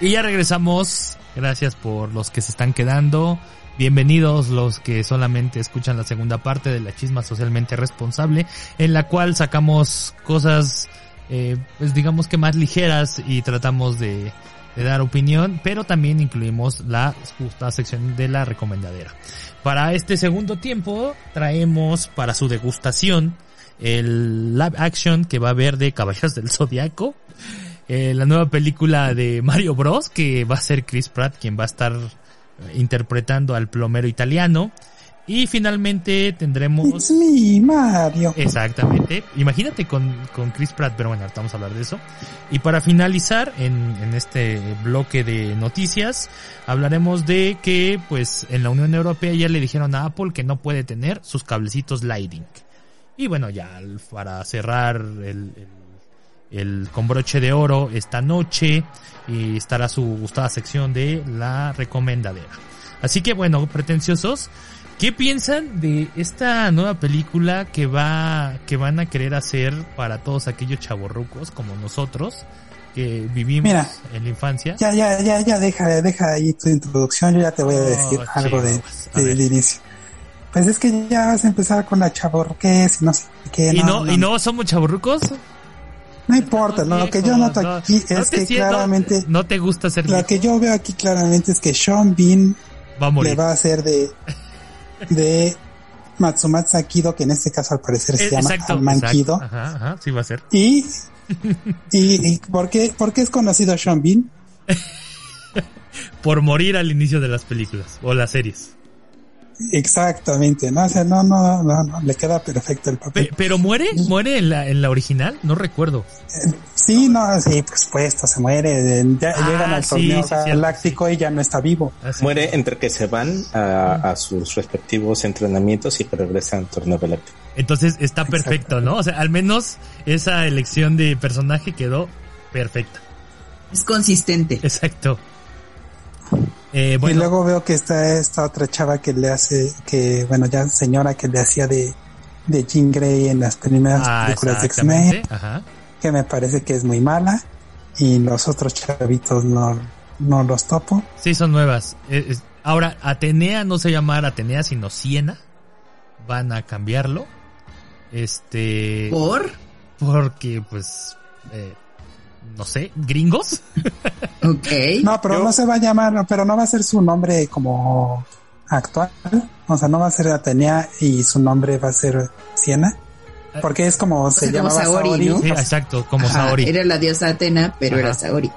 Y ya regresamos. Gracias por los que se están quedando. Bienvenidos los que solamente escuchan la segunda parte de la chisma socialmente responsable, en la cual sacamos cosas, eh, pues digamos que más ligeras y tratamos de, de dar opinión, pero también incluimos la justa sección de la recomendadera. Para este segundo tiempo traemos para su degustación el live action que va a haber de Caballeros del Zodiaco, eh, la nueva película de Mario Bros que va a ser Chris Pratt quien va a estar interpretando al plomero italiano. Y finalmente tendremos... It's me, Mario. Exactamente. Imagínate con, con Chris Pratt, pero bueno, ahorita vamos a hablar de eso. Y para finalizar en, en este bloque de noticias, hablaremos de que pues en la Unión Europea ya le dijeron a Apple que no puede tener sus cablecitos Lighting. Y bueno, ya para cerrar el, el, el con broche de oro esta noche y estará su gustada sección de la recomendadera. Así que bueno, pretenciosos, ¿qué piensan de esta nueva película que va que van a querer hacer para todos aquellos chavorrucos como nosotros que vivimos Mira, en la infancia? Ya, ya, ya, ya, deja, deja ahí tu introducción, yo ya te voy a decir Oh, algo de, de- inicio. Pues es que ya vas a empezar con la chaborruqués y no sé qué. ¿Y no, y no somos chavorrucos? No importa, No, lo que yo noto no- aquí no es que siento- claramente, no te gusta ser lo viejo. que yo veo aquí claramente es que Sean Bean va a morir. le va a hacer de, de Matsumatsu Kido, que en este caso al parecer se Eh, llama exacto, Alman exacto. Kido. Ajá, ajá, sí va a ser. Y, y, y ¿por qué, por qué es conocido Sean Bean? Por morir al inicio de las películas o las series. Exactamente, ¿no? O sea, no, no, no, no, le queda perfecto el papel. Pe- pero muere, muere en la, en la original, no recuerdo. Sí, no, sí, por supuesto, se muere. eh, Ya Ah, llegan al sí, torneo sí, galáctico y ya no está vivo. Así. Muere entre que se van a, a sus respectivos entrenamientos y que regresan al torneo galáctico. Entonces está perfecto, ¿no? O sea, al menos esa elección de personaje quedó perfecta. Es consistente. Exacto. Eh, Y luego veo que está esta otra chava que le hace, que bueno, ya señora que le hacía de, de Jean Grey en las primeras ah, películas de X-Men, que me parece que es muy mala. Y los otros chavitos no, no los topo. Sí, son nuevas. Eh, es- ahora, Atenea no se llama Atenea, sino Siena. Van a cambiarlo. Este. ¿Por? Porque, pues. eh, no sé, gringos. Ok. No, pero Yo- no se va a llamar, pero no va a ser su nombre como actual. O sea, no va a ser Atenea y su nombre va a ser Siena. Porque es como se sea, como llamaba Saori, Saori. ¿no? Sí, exacto, como Ajá, Saori. Era la diosa Atena, pero Ajá. era Saori.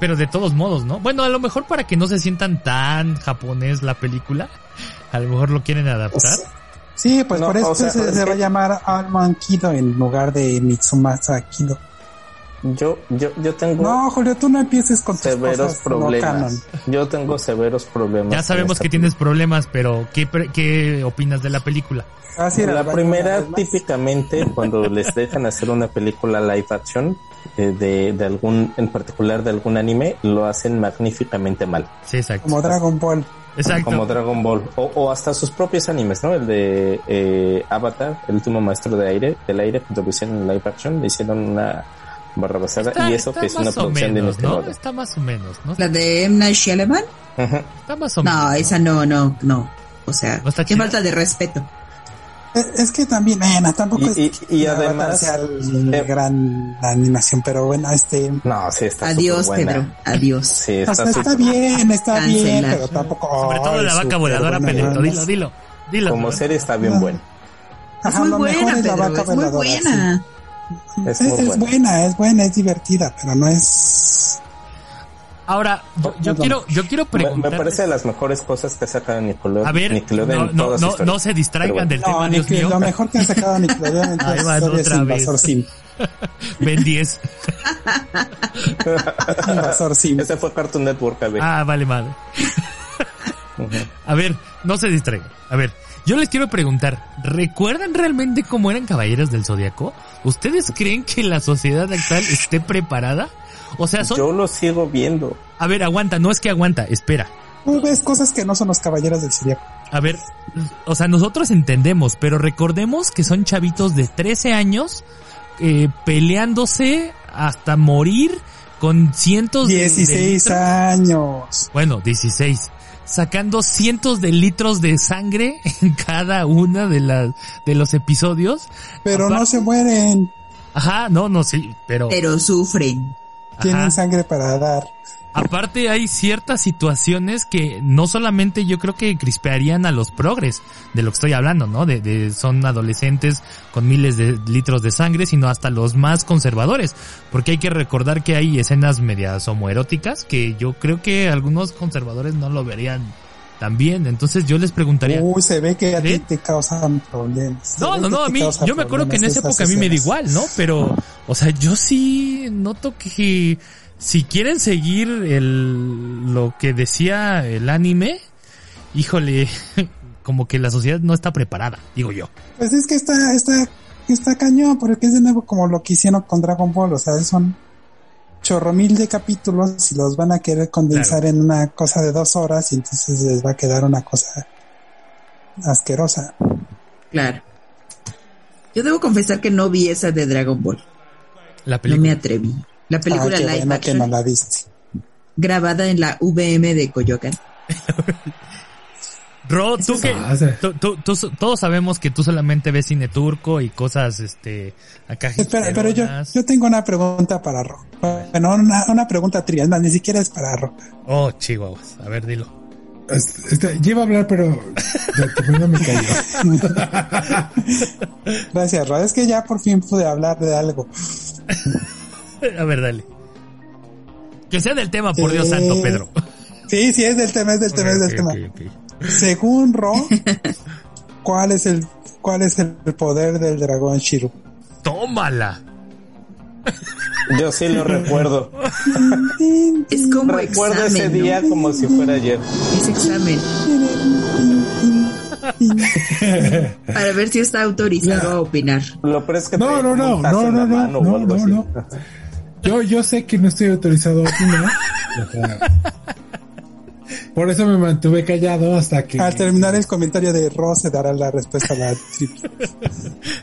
Pero de todos modos, ¿no? Bueno, a lo mejor para que no se sientan tan japonés la película, a lo mejor lo quieren adaptar. Sí, pues No, por eso o sea, se, es se va a llamar Alman Kido en lugar de Mitsumasa Kido. Yo, yo, yo tengo No, Julio, tú no empieces con tus severos no problemas. Yo tengo severos problemas. Ya sabemos que tienes problemas, pero ¿qué, qué opinas de la película? Vas a ir al La primera, típicamente, cuando les dejan hacer una película live action eh, de, de algún, en particular de algún anime, lo hacen magníficamente mal, Sí, exacto. Como Dragon Ball. Exacto. como Dragon Ball, o, o hasta sus propios animes, ¿no? El de eh, Avatar, el último maestro de aire, del aire, cuando lo hicieron en live action, le hicieron una barrabasada Está- y eso que es una o producción de menos, ¿no? Está más o menos, ¿no? La de M. Night Shyamalan. Ujú. Está más o menos. No, esa no, no, no. O sea, ¿No qué falta de respeto. Es que también, bueno, tampoco Y- es y- y la además, sea el eh, gran la animación, pero bueno, este, No, sí, está Adiós. Pedro. Adiós. Sí, o está sea, está bien, está bien, Cancelar. pero tampoco. Sobre todo ay, la vaca voladora, buena, nada Dilo, dilo. Dilo. Como serie está bien buena. Es Ajá, muy lo mejor buena, es la Pedro. vaca Es muy voladora, sí. Es Es, muy es buena. buena, es buena, es divertida, pero no es. Ahora, yo, quiero, yo quiero preguntar. me parece de las mejores cosas que ha sacado Nickelodeon. A ver, Nickelodeon no, no, toda no, se distraigan del No, tema, ni Dios mío. lo mejor que ha sacado Nickelodeon en Ahí vez. Sim. Ben 10. Invasor Sim. Ese fue Cartoon Network, a ver. Ah, vale, madre. A ver, no se distraigan. A ver, yo les quiero preguntar, ¿recuerdan realmente cómo eran caballeros del zodiaco? ¿Ustedes creen que la sociedad actual esté preparada? O sea, son... Yo lo sigo viendo. A ver, aguanta, no es que aguanta, espera. Tú ves cosas que no son los caballeros del Zodiaco. A ver, o sea, nosotros entendemos, pero recordemos que son chavitos de 13 años eh, peleándose hasta morir con cientos de- de 16 litros. años. Bueno, 16. Sacando cientos de litros de sangre en cada una de las de los episodios. Pero no se mueren. Ajá, no, no, sí, pero Pero sufren. Tienen ajá. sangre para dar. Aparte hay ciertas situaciones que no solamente yo creo que crispearían a los progres de lo que estoy hablando, ¿no? De, de son adolescentes con miles de litros de sangre, sino hasta los más conservadores, porque hay que recordar que hay escenas medias homoeróticas que yo creo que algunos conservadores no lo verían tan bien, entonces yo les preguntaría Uy, se ve que a ti ¿Sí? te causan problemas. No, no, no, a mí, yo me acuerdo que en esa época a mí me da igual, ¿no? Pero, o sea, yo sí noto que si quieren seguir el, lo que decía el anime, híjole, como que la sociedad no está preparada, digo yo. Pues es que está, está, está cañón, porque es de nuevo como lo que hicieron con Dragon Ball, o sea, son chorro mil de capítulos y los van a querer condensar en una cosa de dos horas y entonces les va a quedar una cosa asquerosa. Claro. Yo debo confesar que no vi esa de Dragon Ball. La No me película. atreví. La película Ah, live bueno action no la viste. grabada en la VM de Coyoacán. Ro, tú que, pasa? tú- tú- tú- todos sabemos que tú solamente ves cine turco y cosas, este, acá Espera, pero yo, yo tengo una pregunta para Ro. Bueno, una, una pregunta trivial, más, ni siquiera es para Ro. Oh, chihuahuas, a ver, dilo. Este, este, yo iba a hablar, pero primero me cayó. Gracias, Ro. Es que ya por fin pude hablar de algo. A ver, dale. Que sea del tema, por Dios santo, Pedro. Sí, sí, es del tema, es del tema, es del tema. Según Ro, ¿cuál es el cuál es el poder del dragón Shiru? Tómala. Yo sí lo recuerdo. Es como Recuerdo examen, ese ¿no? día como si fuera ayer. Es examen. Para ver si está autorizado a opinar. Lo peor es que No, no, no, no, no, no. Yo, yo sé que no estoy autorizado a opinar. O sea, por eso me mantuve callado hasta que. Al terminar el comentario de Ro se dará la respuesta a la.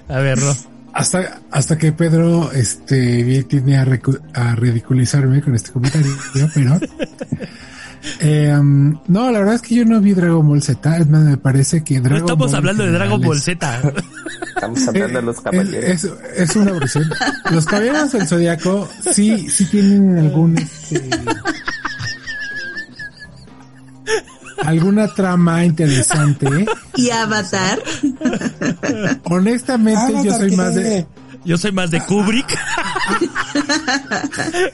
A ver, Ro. Hasta, hasta que Pedro este bien tiene a, recu- a ridiculizarme con este comentario, pero eh, um, no, la verdad es que yo no vi Dragon Ball Z, es más, me parece que No Dragon estamos Ball hablando de Dragon Ball Z. Estamos hablando de los Eh, caballeros. Es, es, es una versión. Los caballeros del zodiaco sí, sí tienen algún este, alguna trama interesante. Y Avatar, Honestamente, yo soy más de, Yo soy más de Kubrick.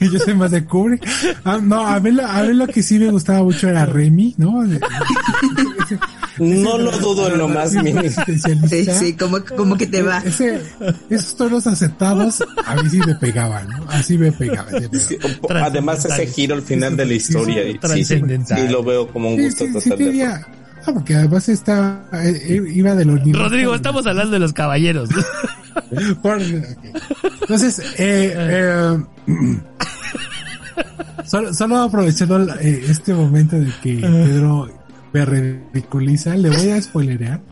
yo soy más de Kubrick. Ah, no, a ver, lo- a ver lo que sí me gustaba mucho era Remy, ¿no? No lo dudo en lo más mínimo. sí, Especialista. sí, como, como que te va. Ese, esos tonos aceptados a mí sí me pegaban, ¿no? Así me pegaban. Sí. Además ese giro al final de la historia y sí, sí, lo veo como un gusto sí, sí total Ah, porque además está, eh, eh, iba de los. Rodrigo, estamos hablando de los caballeros. Por-. Entonces, eh, eh, solo, solo aprovechando eh, este momento de que Pedro me ridiculiza, le voy a spoilerear.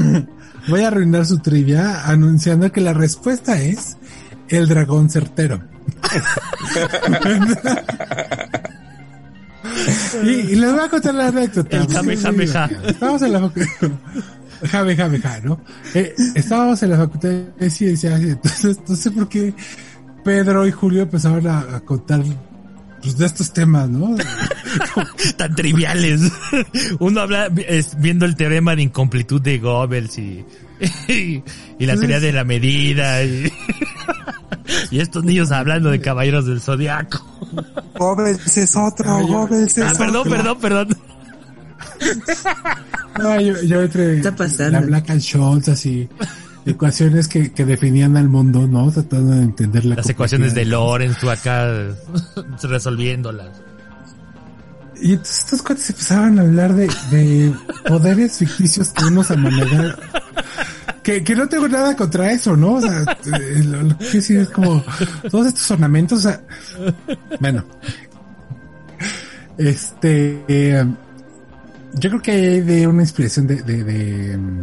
voy a arruinar su trivia anunciando que la respuesta es el dragón certero. y, y les voy a contar la anécdota. El Kamehameha. Estábamos en la facultad. Jame, jame, ja, ¿no? Eh, estábamos en la facultad de ciencias entonces no sé por qué Pedro y Julio empezaron a, a contar pues, de estos temas, ¿no? Tan triviales. Uno habla es, viendo el teorema de incomplitud de Goebbels y, y, la teoría de la medida. Y, y estos niños hablando de caballeros del zodiaco. Goebbels es otro, Goebbels es Ah, perdón, otro. perdón, perdón. No, yo, yo entre está pasando? la Black and Scholes, así, ecuaciones que, que definían al mundo, ¿no? Tratando de entender la Las ecuaciones de. Lorenz, tú acá resolviéndolas. Y entonces estos cuates empezaban a hablar de, de poderes ficticios que unos a manejar. Que, que no tengo nada contra eso, ¿no? O sea, eh, lo, lo que sí es como todos estos ornamentos, o sea, bueno. Este, eh, yo creo que hay de una inspiración de, de, de, mm,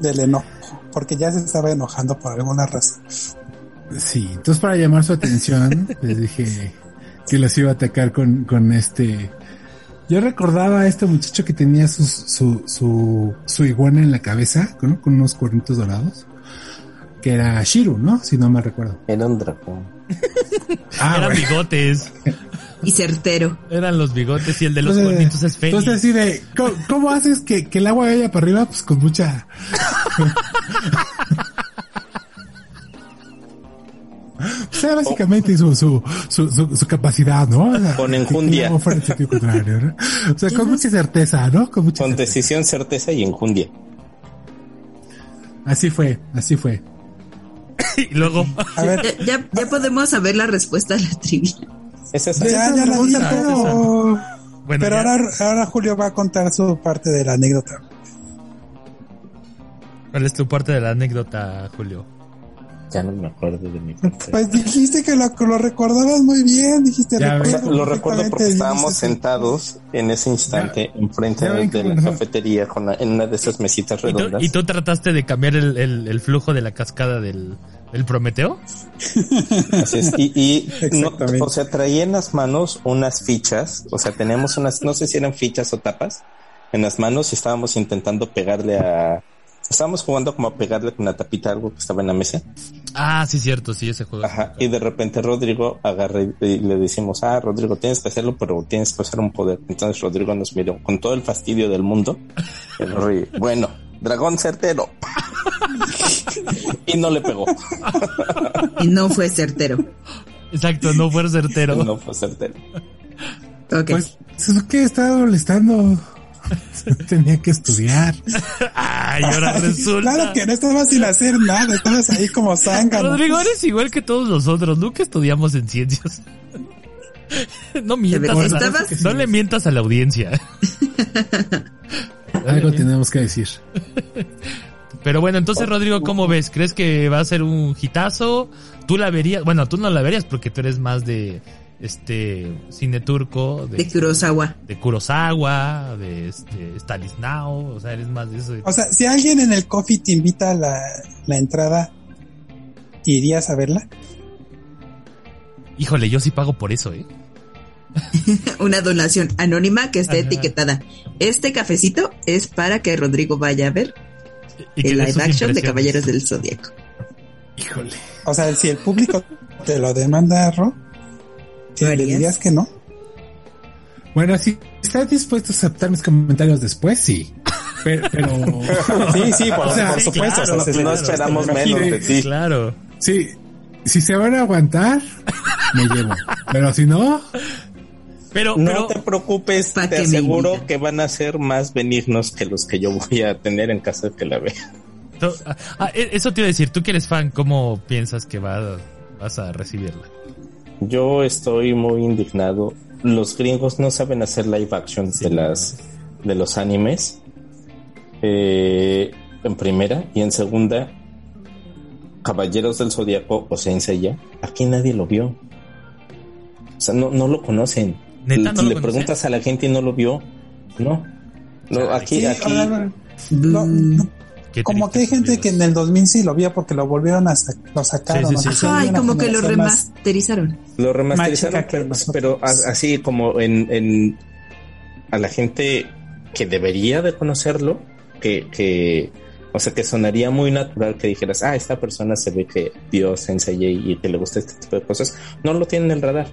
Del enojo, porque ya se estaba enojando por alguna razón. Sí, entonces para llamar su atención, les dije que los iba a atacar con, con este. Yo recordaba a este muchacho que tenía su, su, su, su iguana en la cabeza, ¿no? con unos cuernitos dorados, que era Shiru, ¿no? Si no me recuerdo. Era un dragón. Ah, Eran bueno. bigotes. Y certero. Eran los bigotes y el de los Entonces, cuernitos es Fénix. Entonces así de, ¿cómo, cómo haces que, que el agua vaya para arriba? Pues con mucha... O sea, básicamente su, su, su, su, su capacidad, ¿no? O sea, Con enjundia. agua fuera sentido contrario, ¿no? O sea, con mucha certeza, ¿no? Con mucha Con certeza. decisión, certeza y enjundia. Así fue, así fue. y luego, A ver, Ya, ya, ya podemos saber la respuesta a la trivia. Es esa. ya, ya la pero, bueno, pero ahora, ahora Julio va a contar su parte de la anécdota. ¿cuál es tu parte de la anécdota, Julio? Ya no me acuerdo de mi parte. Pues dijiste que lo, recordabas muy bien, dijiste Ya ves. recuerdo Lo recuerdo porque estábamos dijiste, sentados en ese instante enfrente ya de la cafetería con la- en una de esas mesitas ¿Y tú, redondas. y tú trataste de cambiar el, el- el flujo de la cascada del, del Prometeo? Así es. Y, y no, o sea, traía en las manos unas fichas, o sea, teníamos unas, no sé si eran fichas o tapas, en las manos y estábamos intentando pegarle a, estábamos jugando como a pegarle con la tapita a algo que estaba en la mesa. Ah, sí, cierto, sí, ese juego. Ajá. Y de repente Rodrigo agarra y y le decimos, ah, Rodrigo, tienes que hacerlo, pero tienes que usar un poder. Entonces Rodrigo nos miró con todo el fastidio del mundo. Bueno, dragón certero. y no le pegó. Y no fue certero. Exacto, no fue certero. No fue certero. Ok. Pues, es que estaba molestando. Tenía que estudiar. Ay, ahora resulta. Claro que no estabas sin hacer nada, estabas ahí como zángano. Rodrigo, eres igual que todos nosotros. Nunca estudiamos en ciencias. No mientas. a la- Estabas- no le mientas a la audiencia. Algo tenemos que decir. Pero bueno, entonces, Rodrigo, ¿cómo ves? ¿Crees que va a ser un hitazo? ¿Tú la verías? Bueno, tú no la verías porque tú eres más de este cine turco, de, De Kurosawa. de Kurosawa, de este, Stanislao, o sea, eres más de eso. O sea, si alguien en el coffee te invita a la, la entrada, ¿irías a verla? Híjole, yo sí pago por eso, ¿eh? Una donación anónima que está Ajá. etiquetada. Este cafecito es para que Rodrigo vaya a ver el live action de. Caballeros del Zodíaco. Híjole. O sea, si el público te lo demanda, Ro, ¿Lo ¿le harías? dirías que no? Bueno, si estás dispuesto a aceptar mis comentarios después, sí. Pero, pero Sí, sí, por, O sea, por sí, supuesto. claro, o sea, se- no esperamos menos de ti. Claro. sí, si se van a aguantar, me llevo. Pero si no, Pero, No pero, te preocupes, te aseguro que van a ser más benignos que los que yo voy a tener en caso de que la vea. to- ah, e- eso te iba a decir, tú que eres fan, ¿cómo piensas que va, vas a recibirla? Yo estoy muy indignado. Los gringos no saben hacer live action de las de los animes. Eh, en primera y en segunda, Caballeros del Zodiaco o Senseiya, aquí nadie lo vio. O sea, no, no lo conocen. ¿Neta no Le lo preguntas a la gente y no lo vio. No. No, aquí, Sí, aquí. a ver, no, no, Qué como que hay gente que en el 2000 sí lo vio porque lo volvieron a sa- lo sacaron. Sí, sí, sí. Como que lo remasterizaron. Lo remasterizaron, pero, así como en, en a la gente que debería de conocerlo, que, que, o sea, que sonaría muy natural que dijeras, ah, esta persona se ve que vio Sensei y que le gusta este tipo de cosas, no lo tiene en el radar.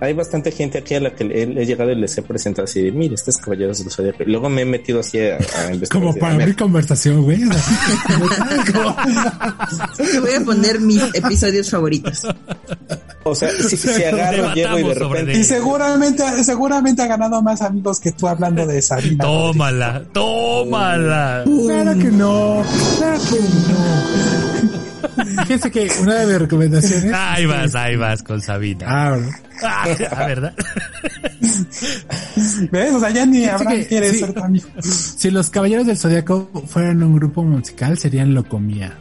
Hay bastante gente aquí a la que he, he llegado y les he presentado así de, mire, este es Caballeros del Zodiaco. Y luego me he metido así a, a investigar. como para abrir conversación, güey. Te voy a poner mis episodios favoritos. O sea, si, si agarro, llego y de repente... Y seguramente, seguramente ha ganado más amigos que tú hablando de Sabina. Tómala, tómala. Claro que no, claro que no. Fíjense que una de mis recomendaciones. Ahí vas, ahí vas con Sabina. Ah, bueno. Ah, ¿verdad? ¿Ves? O sea, ya ni Abraham que- quiere sí. ser amigo. Si los Caballeros del Zodiaco fueran un grupo musical, serían Locomía.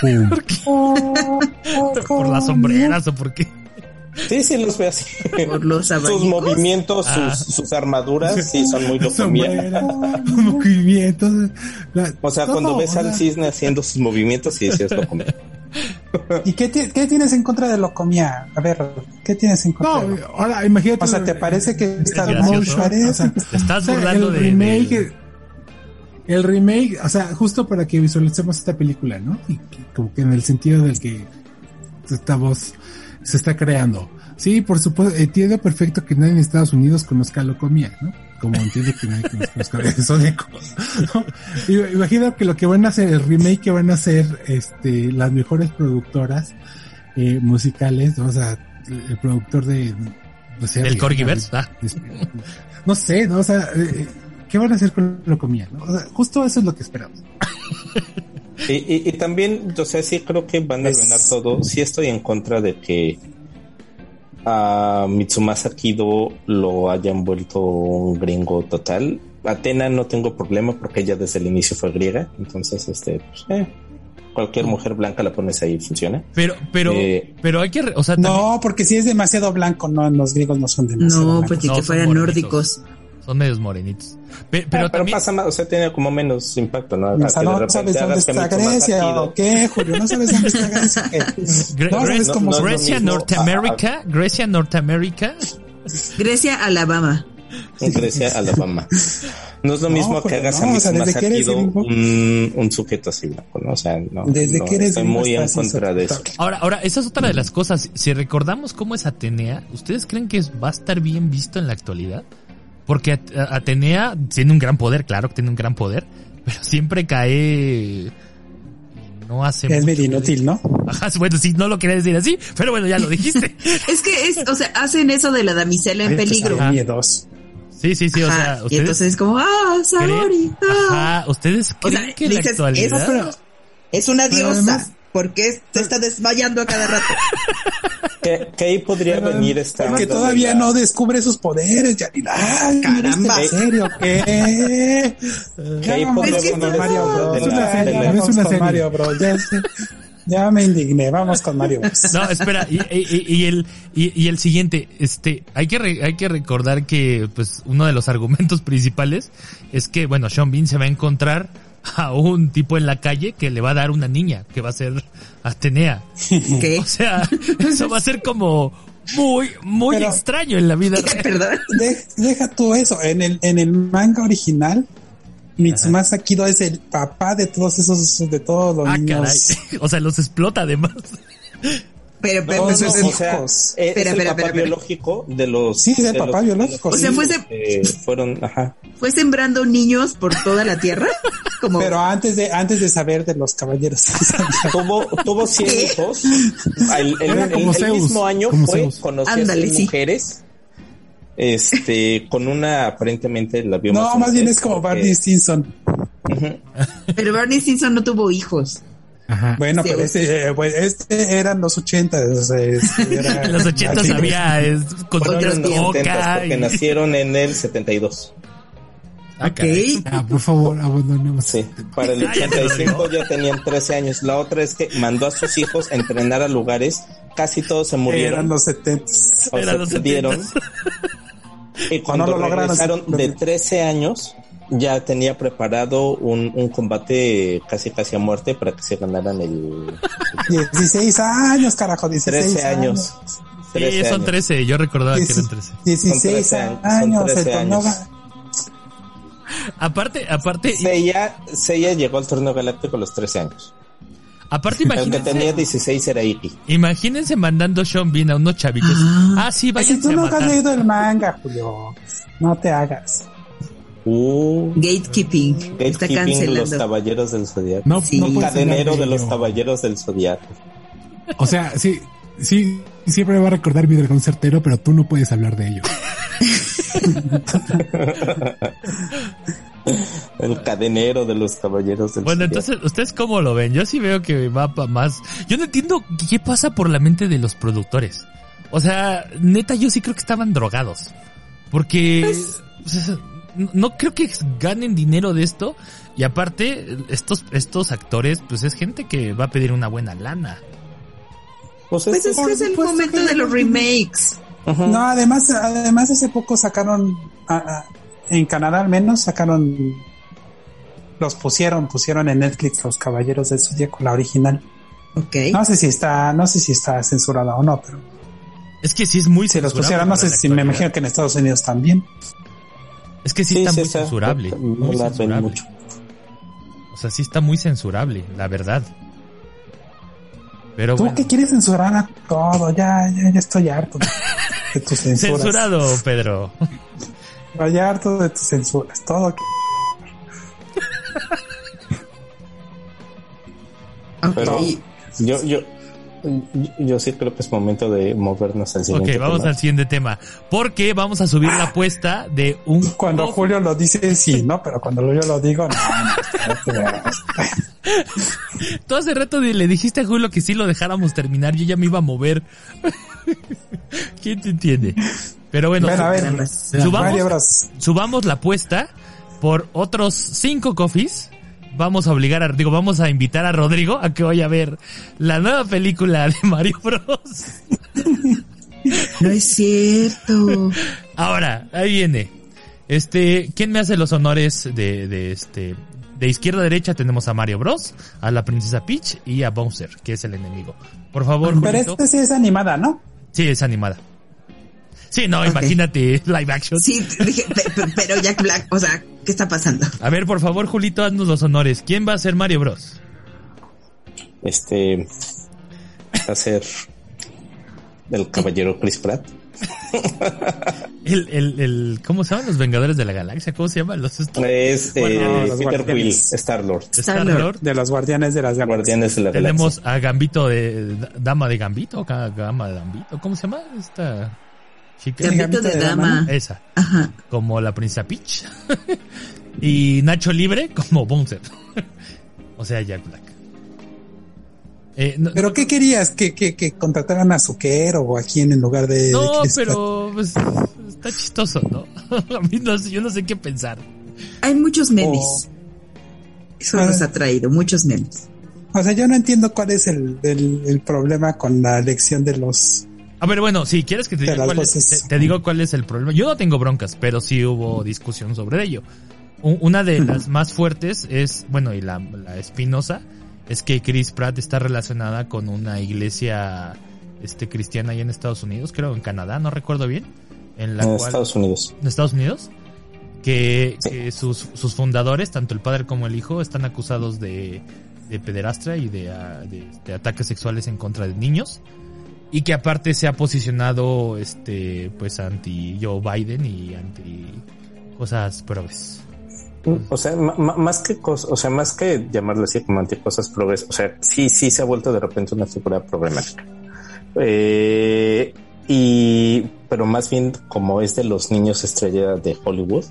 Pum. ¿Por las sombreras o por qué? Sí, sí, los veo así. Por los sus movimientos, Ah. sus, sus armaduras, sí, son muy locomía. Sombreras, movimientos. la- O sea, cuando ves al cisne haciendo sus movimientos, sí, sí es locomía. ¿Y qué, ti- qué tienes en contra de Locomía? A ver, ¿qué tienes en contra? No, de Lo- ahora imagínate. o sea, ¿te parece que está gracioso. parece? O sea, Te estás burlando el de, remake, de- el remake, o sea, justo para que visualicemos esta película, ¿no? Y que- como que en el sentido del que esta voz se está creando. Sí, por supuesto, entiendo perfecto que nadie en Estados Unidos conozca Locomía, ¿no? Como entiendo que nadie conozca el ¿no? Imagino que lo que van a hacer, el remake que van a hacer, este, las mejores productoras eh, musicales, ¿no? o sea, el, el productor de, no sé, Rihanna, Corgiverse. Ah, no sé, ¿no? O sea, eh, ¿qué van a hacer con Locomía? ¿no? O sea, justo eso es lo que esperamos. Y, y, y también, o sea, sí creo que van a Es- arruinar todo. Sí estoy en contra de que a Mitsumasa Kido lo hayan vuelto un gringo total. Atena no tengo problema porque ella desde el inicio fue griega. Entonces, este, pues, eh, cualquier mujer blanca la pones ahí y funciona. Pero, pero, Eh, pero hay que, o sea, también No, porque si es demasiado blanco, no, los griegos no son demasiado No, blancos. pues ni No, que fueran nórdicos. Son medios morenitos. Pe- Pero, pero, pero también, pasa más, o sea, tiene como menos impacto, ¿no? O sea, no sabes dónde está Grecia o qué, Julio, no sabes dónde está Grecia. ¿qué? Gre- no, Gre- es como- no es lo Grecia. Norteamérica, Grecia, Norteamérica. Grecia, Alabama. Grecia, Alabama. No es lo No, mismo que pero hagas no, a o sea, Mitsumasa desde que eres un, un sujeto así blanco, ¿no? O sea, no. Desde no, que eres estoy muy en contra de eso. Ahora, ahora, esa es otra de las cosas. Si recordamos cómo es Atenea, ¿ustedes creen que va a estar bien visto en la actualidad? Porque a- Atenea tiene un gran poder, claro que tiene un gran poder, pero siempre cae no hace Es mucho. medio inútil, ¿no? Ajá, bueno, sí, no lo quería decir así, pero bueno, ya lo dijiste. Es que es, o sea, hacen eso de la damisela en peligro. Miedos. Sí, sí, sí, o y entonces es como, ah, Saori, ah. ajá, ustedes O creen sea, que en la dices, actualidad es, es una diosa. además- ¿Por qué se está desmayando a cada rato? Que, que ahí podría Pero, venir esta. Porque todavía la- no descubre sus poderes, ya Ay, Caramba. ¿En serio qué? Que ahí podría venir Mario Bros. Es una serie, es una con serie. Mario Bros. Ya, ya me indigné, vamos con Mario Bros. No, espera, y, y- y el y, y el siguiente, este, hay que re- hay que recordar que pues uno de los argumentos principales es que bueno, Sean Bean se va a encontrar a un tipo en la calle que le va a dar una niña, que va a ser Atenea. ¿Qué? O sea, eso va a ser como muy muy Pero- extraño en la vida real. Perdón. De- deja tú eso, en el, en el manga original, Mitsumasa Kido es el papá de todos esos, de todos los Ah, niños. caray. O sea, los explota además. Pero, pero, No, pero- no, es o sea, hijos. es Espera, el espera, papá espera, espera. biológico de los. Sí, es el de papá los- biológico, los. O sea, fue que fueron, ajá. fue sembrando niños por toda la tierra. Como, Pero antes de, antes de saber de los caballeros. Tuvo, tuvo 100 ¿Qué? hijos. El, el- el- como el mismo año como fue, seis sí. mujeres. Este, con una aparentemente la vio no, más bien es como porque- Barney Simpson. pero Barney Simpson no tuvo hijos. Ajá. Bueno, Sí, pero este, eh, pues, este eran los ochentas. eh, este, era- En los ochentas así- había es, con Otros Fueron en los tiempos, 70s, coca porque y... nacieron en el 72. Ah. Ok. Ah, por favor, abandonemos. Sí, para el Ah, ya te 85 ya tenían 13 años. La otra es que mandó a sus hijos a entrenar a lugares, casi todos se Eran murieron los setentas. o Eran se los perdieron. 70s. Y cuando no lo lograron, regresaron de 13 años, ya tenía preparado un, un combate casi casi a muerte para que se ganaran el 16 años, carajo, 16 13 años. Sí, 13 son años. 13, yo recordaba que eran 13. 16 13 años, son años, 13 el torneo años. ga- Aparte, aparte, Seiya, Seiya llegó al torneo galáctico a los 13 años. aparte El que imagínense, tenía 16 era Iki. imagínense mandando Sean Bean a unos chavitos. Ah, sí, Si váyanse tú nunca has matar. leído el manga, Julio, no te hagas. Uh, Gatekeeping. Está Gatekeeping los cancelando. caballeros del zodiaco. No, Sí. no Un cadenero de los caballeros del zodiaco. O sea, sí, sí, siempre va a recordar mi dragón certero, pero tú no puedes hablar de ello. El cadenero de los caballeros del Bueno, zodiaco. entonces, ¿ustedes cómo lo ven? Yo sí veo que va para más. Yo no entiendo qué pasa por la mente de los productores. O sea, neta, yo sí creo que estaban drogados. Porque Pues- o sea, no- creo que ganen dinero de esto. Y aparte, estos, estos actores, pues es gente que va a pedir una buena lana. Pues Pues este- es que es el momento de los remakes. No, además, además hace poco sacaron, a- a- en Canadá al menos, sacaron, los pusieron, pusieron en Netflix Los Caballeros del Zodíaco, la original. Ok. No sé si está, no sé si está censurada o no, pero Es que sí es muy si los pusieran, no sé si me imagino que en Estados Unidos también. Es que sí, Sí, está sí muy está. censurable. Muy censurable. mucho. O sea, sí está muy censurable, la verdad. Pero ¿Tú bueno. qué quieres censurar a todo? Ya, ya, ya estoy harto de, tus censuras. Censurado, Pedro. Estoy harto de tus censuras. Todo. Ok. Pero- Yo, yo, yo sí creo que es momento de movernos al Ok, siguiente. vamos tema. al siguiente tema. Porque vamos a subir la apuesta de un... Cuando Julio lo dice, sí, ¿no? Pero cuando yo lo digo, no. Tú hace rato le dijiste a Julio que si lo dejáramos terminar, yo ya me iba a mover. ¿Quién te entiende? Pero bueno, a ver, subamos, subamos la apuesta por otros cinco coffees. Vamos a obligar a, digo, vamos a invitar a Rodrigo a que vaya a ver la nueva película de Mario Bros. No es cierto. Ahora, ahí viene. Este, ¿quién me hace los honores de, de este, de izquierda a derecha tenemos a Mario Bros, a la princesa Peach y a Bowser, que es el enemigo. Por favor, Pero Julito. esta sí es animada, ¿no? Sí, es animada. Sí, no, imagínate live action. Sí, dije, pe- pe- pero Jack Black, o sea, ¿qué está pasando? A ver, por favor, Julito, haznos los honores. ¿Quién va a ser Mario Bros? Este va a ser el caballero Chris Pratt. El, el, el, ¿cómo se llaman los Vengadores de la Galaxia? ¿Cómo se llaman los estos? Es eh, Bueno, los Peter Quill, guardianes. Star Lord, Star-Lord. De los guardianes de las. Guardianes de la Galaxia. Tenemos a Gambito de, Dama de Gambito, Ga- Gama de Gambito, ¿cómo se llama esta Gambito Gambito de de dama. dama. Esa, Ajá. como la princesa Peach. y Nacho Libre como Bowser. o sea, Jack Black. Eh, no, ¿Pero qué querías? ¿Que, que, que contrataran a Zucker o a quién en lugar de... no, pero pues, está chistoso, ¿no? a mí no sé, yo no sé qué pensar. Hay muchos memes. Oh. Eso Ah. nos ha traído, muchos memes. O sea, yo no entiendo cuál es el, el, el problema con la elección de los... A ver, bueno, si quieres que te diga cuál es, te, te digo cuál es el problema. Yo no tengo broncas, pero sí hubo discusión sobre ello. Una de las más fuertes es, bueno, y la, la espinosa, es que Chris Pratt está relacionada con una iglesia este cristiana ahí en Estados Unidos, creo en Canadá, no recuerdo bien, en la en cual Estados Unidos. en Estados Unidos, que, Sí. que sus, sus fundadores, tanto el padre como el hijo, están acusados de, de pederastra y de, ah, de- de ataques sexuales en contra de niños. Y que aparte se ha posicionado, este, pues anti Joe Biden y anti cosas probes. O sea, más que cosas, o sea, más que llamarlo así como anti cosas progres, o sea, sí, sí se ha vuelto de repente una figura problemática. Eh, y, pero más bien como es de los niños estrella de Hollywood,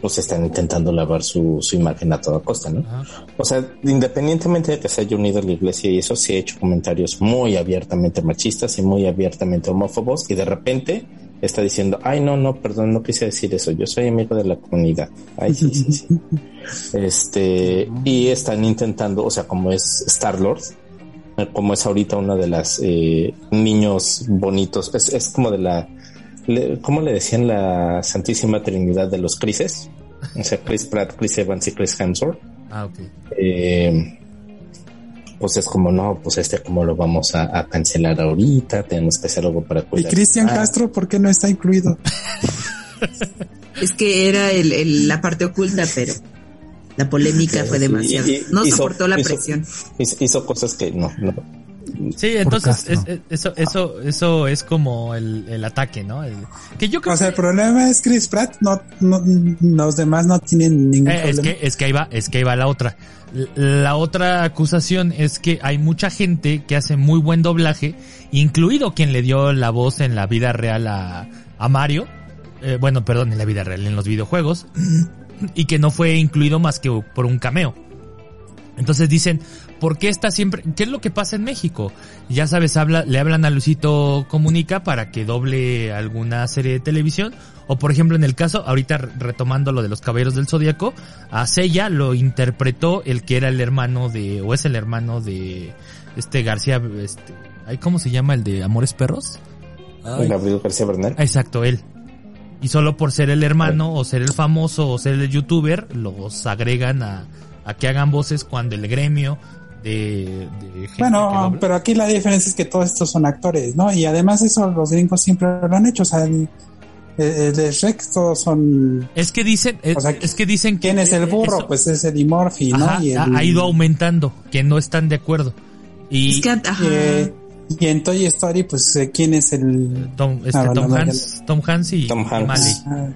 pues están intentando lavar su, su imagen a toda costa, ¿no? Ajá. O sea, independientemente de que se haya unido a la iglesia y eso, sí ha hecho comentarios muy abiertamente machistas y muy abiertamente homófobos y de repente está diciendo, ay, no, no, perdón, no quise decir eso, yo soy amigo de la comunidad. Ay, sí, sí, sí. Este, y están intentando, o sea, como es Star Lord, como es ahorita una de las eh, niños bonitos, es, es como de la, le- ¿cómo le decían la Santísima Trinidad de los Crises? O sea, Chris Pratt, Chris Evans y Chris Hemsworth Ah, ok. eh, pues es como no, pues este como lo vamos a, a cancelar ahorita, tenemos que hacer algo para ¿Y cuidar. Cristian Ah, Castro por qué no está incluido? Es que era el, el- la parte oculta, pero la polémica fue demasiado. y- y- No soportó la presión. Hizo, hizo cosas que no, no. Sí, entonces es- es- eso, eso, eso es como el, el ataque, ¿no? El- que yo creo O sea, el problema es Chris Pratt, no, no, los demás no tienen ningún Eh, es problema. que, es que ahí va, es que ahí va la otra. La otra acusación es que hay mucha gente que hace muy buen doblaje, incluido quien le dio la voz en la vida real a, a Mario, eh, bueno, perdón, en la vida real, en los videojuegos, y que no fue incluido más que por un cameo. Entonces dicen, ¿por qué está siempre? ¿Qué es lo que pasa en México? Ya sabes, habla, le hablan a Luisito Comunica para que doble alguna serie de televisión. O por ejemplo, en el caso, ahorita re- retomando lo de los Caballeros del Zodíaco, a Sella lo interpretó el que era el hermano de, o es el hermano de este García, este, ay, ¿cómo se llama el de Amores Perros? Ay. Gabriel García Bernal. Exacto, él. Y solo por ser el hermano o ser el famoso o ser el youtuber, los agregan a, a que hagan voces cuando el gremio de, de gente que Bueno, dobla. pero aquí la diferencia es que todos estos son actores, ¿no? Y además eso los gringos siempre lo han hecho, o sea, el, el- el de Shrek todos son... Es que dicen, es, O sea, es que dicen ¿Quién es el burro? eso- Pues es Eddie Murphy, ¿no? Ajá, y el- ha, ido aumentando, que no están de acuerdo. Y Es que, ajá. eh, y en Toy Story, pues, eh, ¿quién es el...? Tom, este, Ah, Tom no, Hanks, Tom Hanks y Tom Hanks. Malley.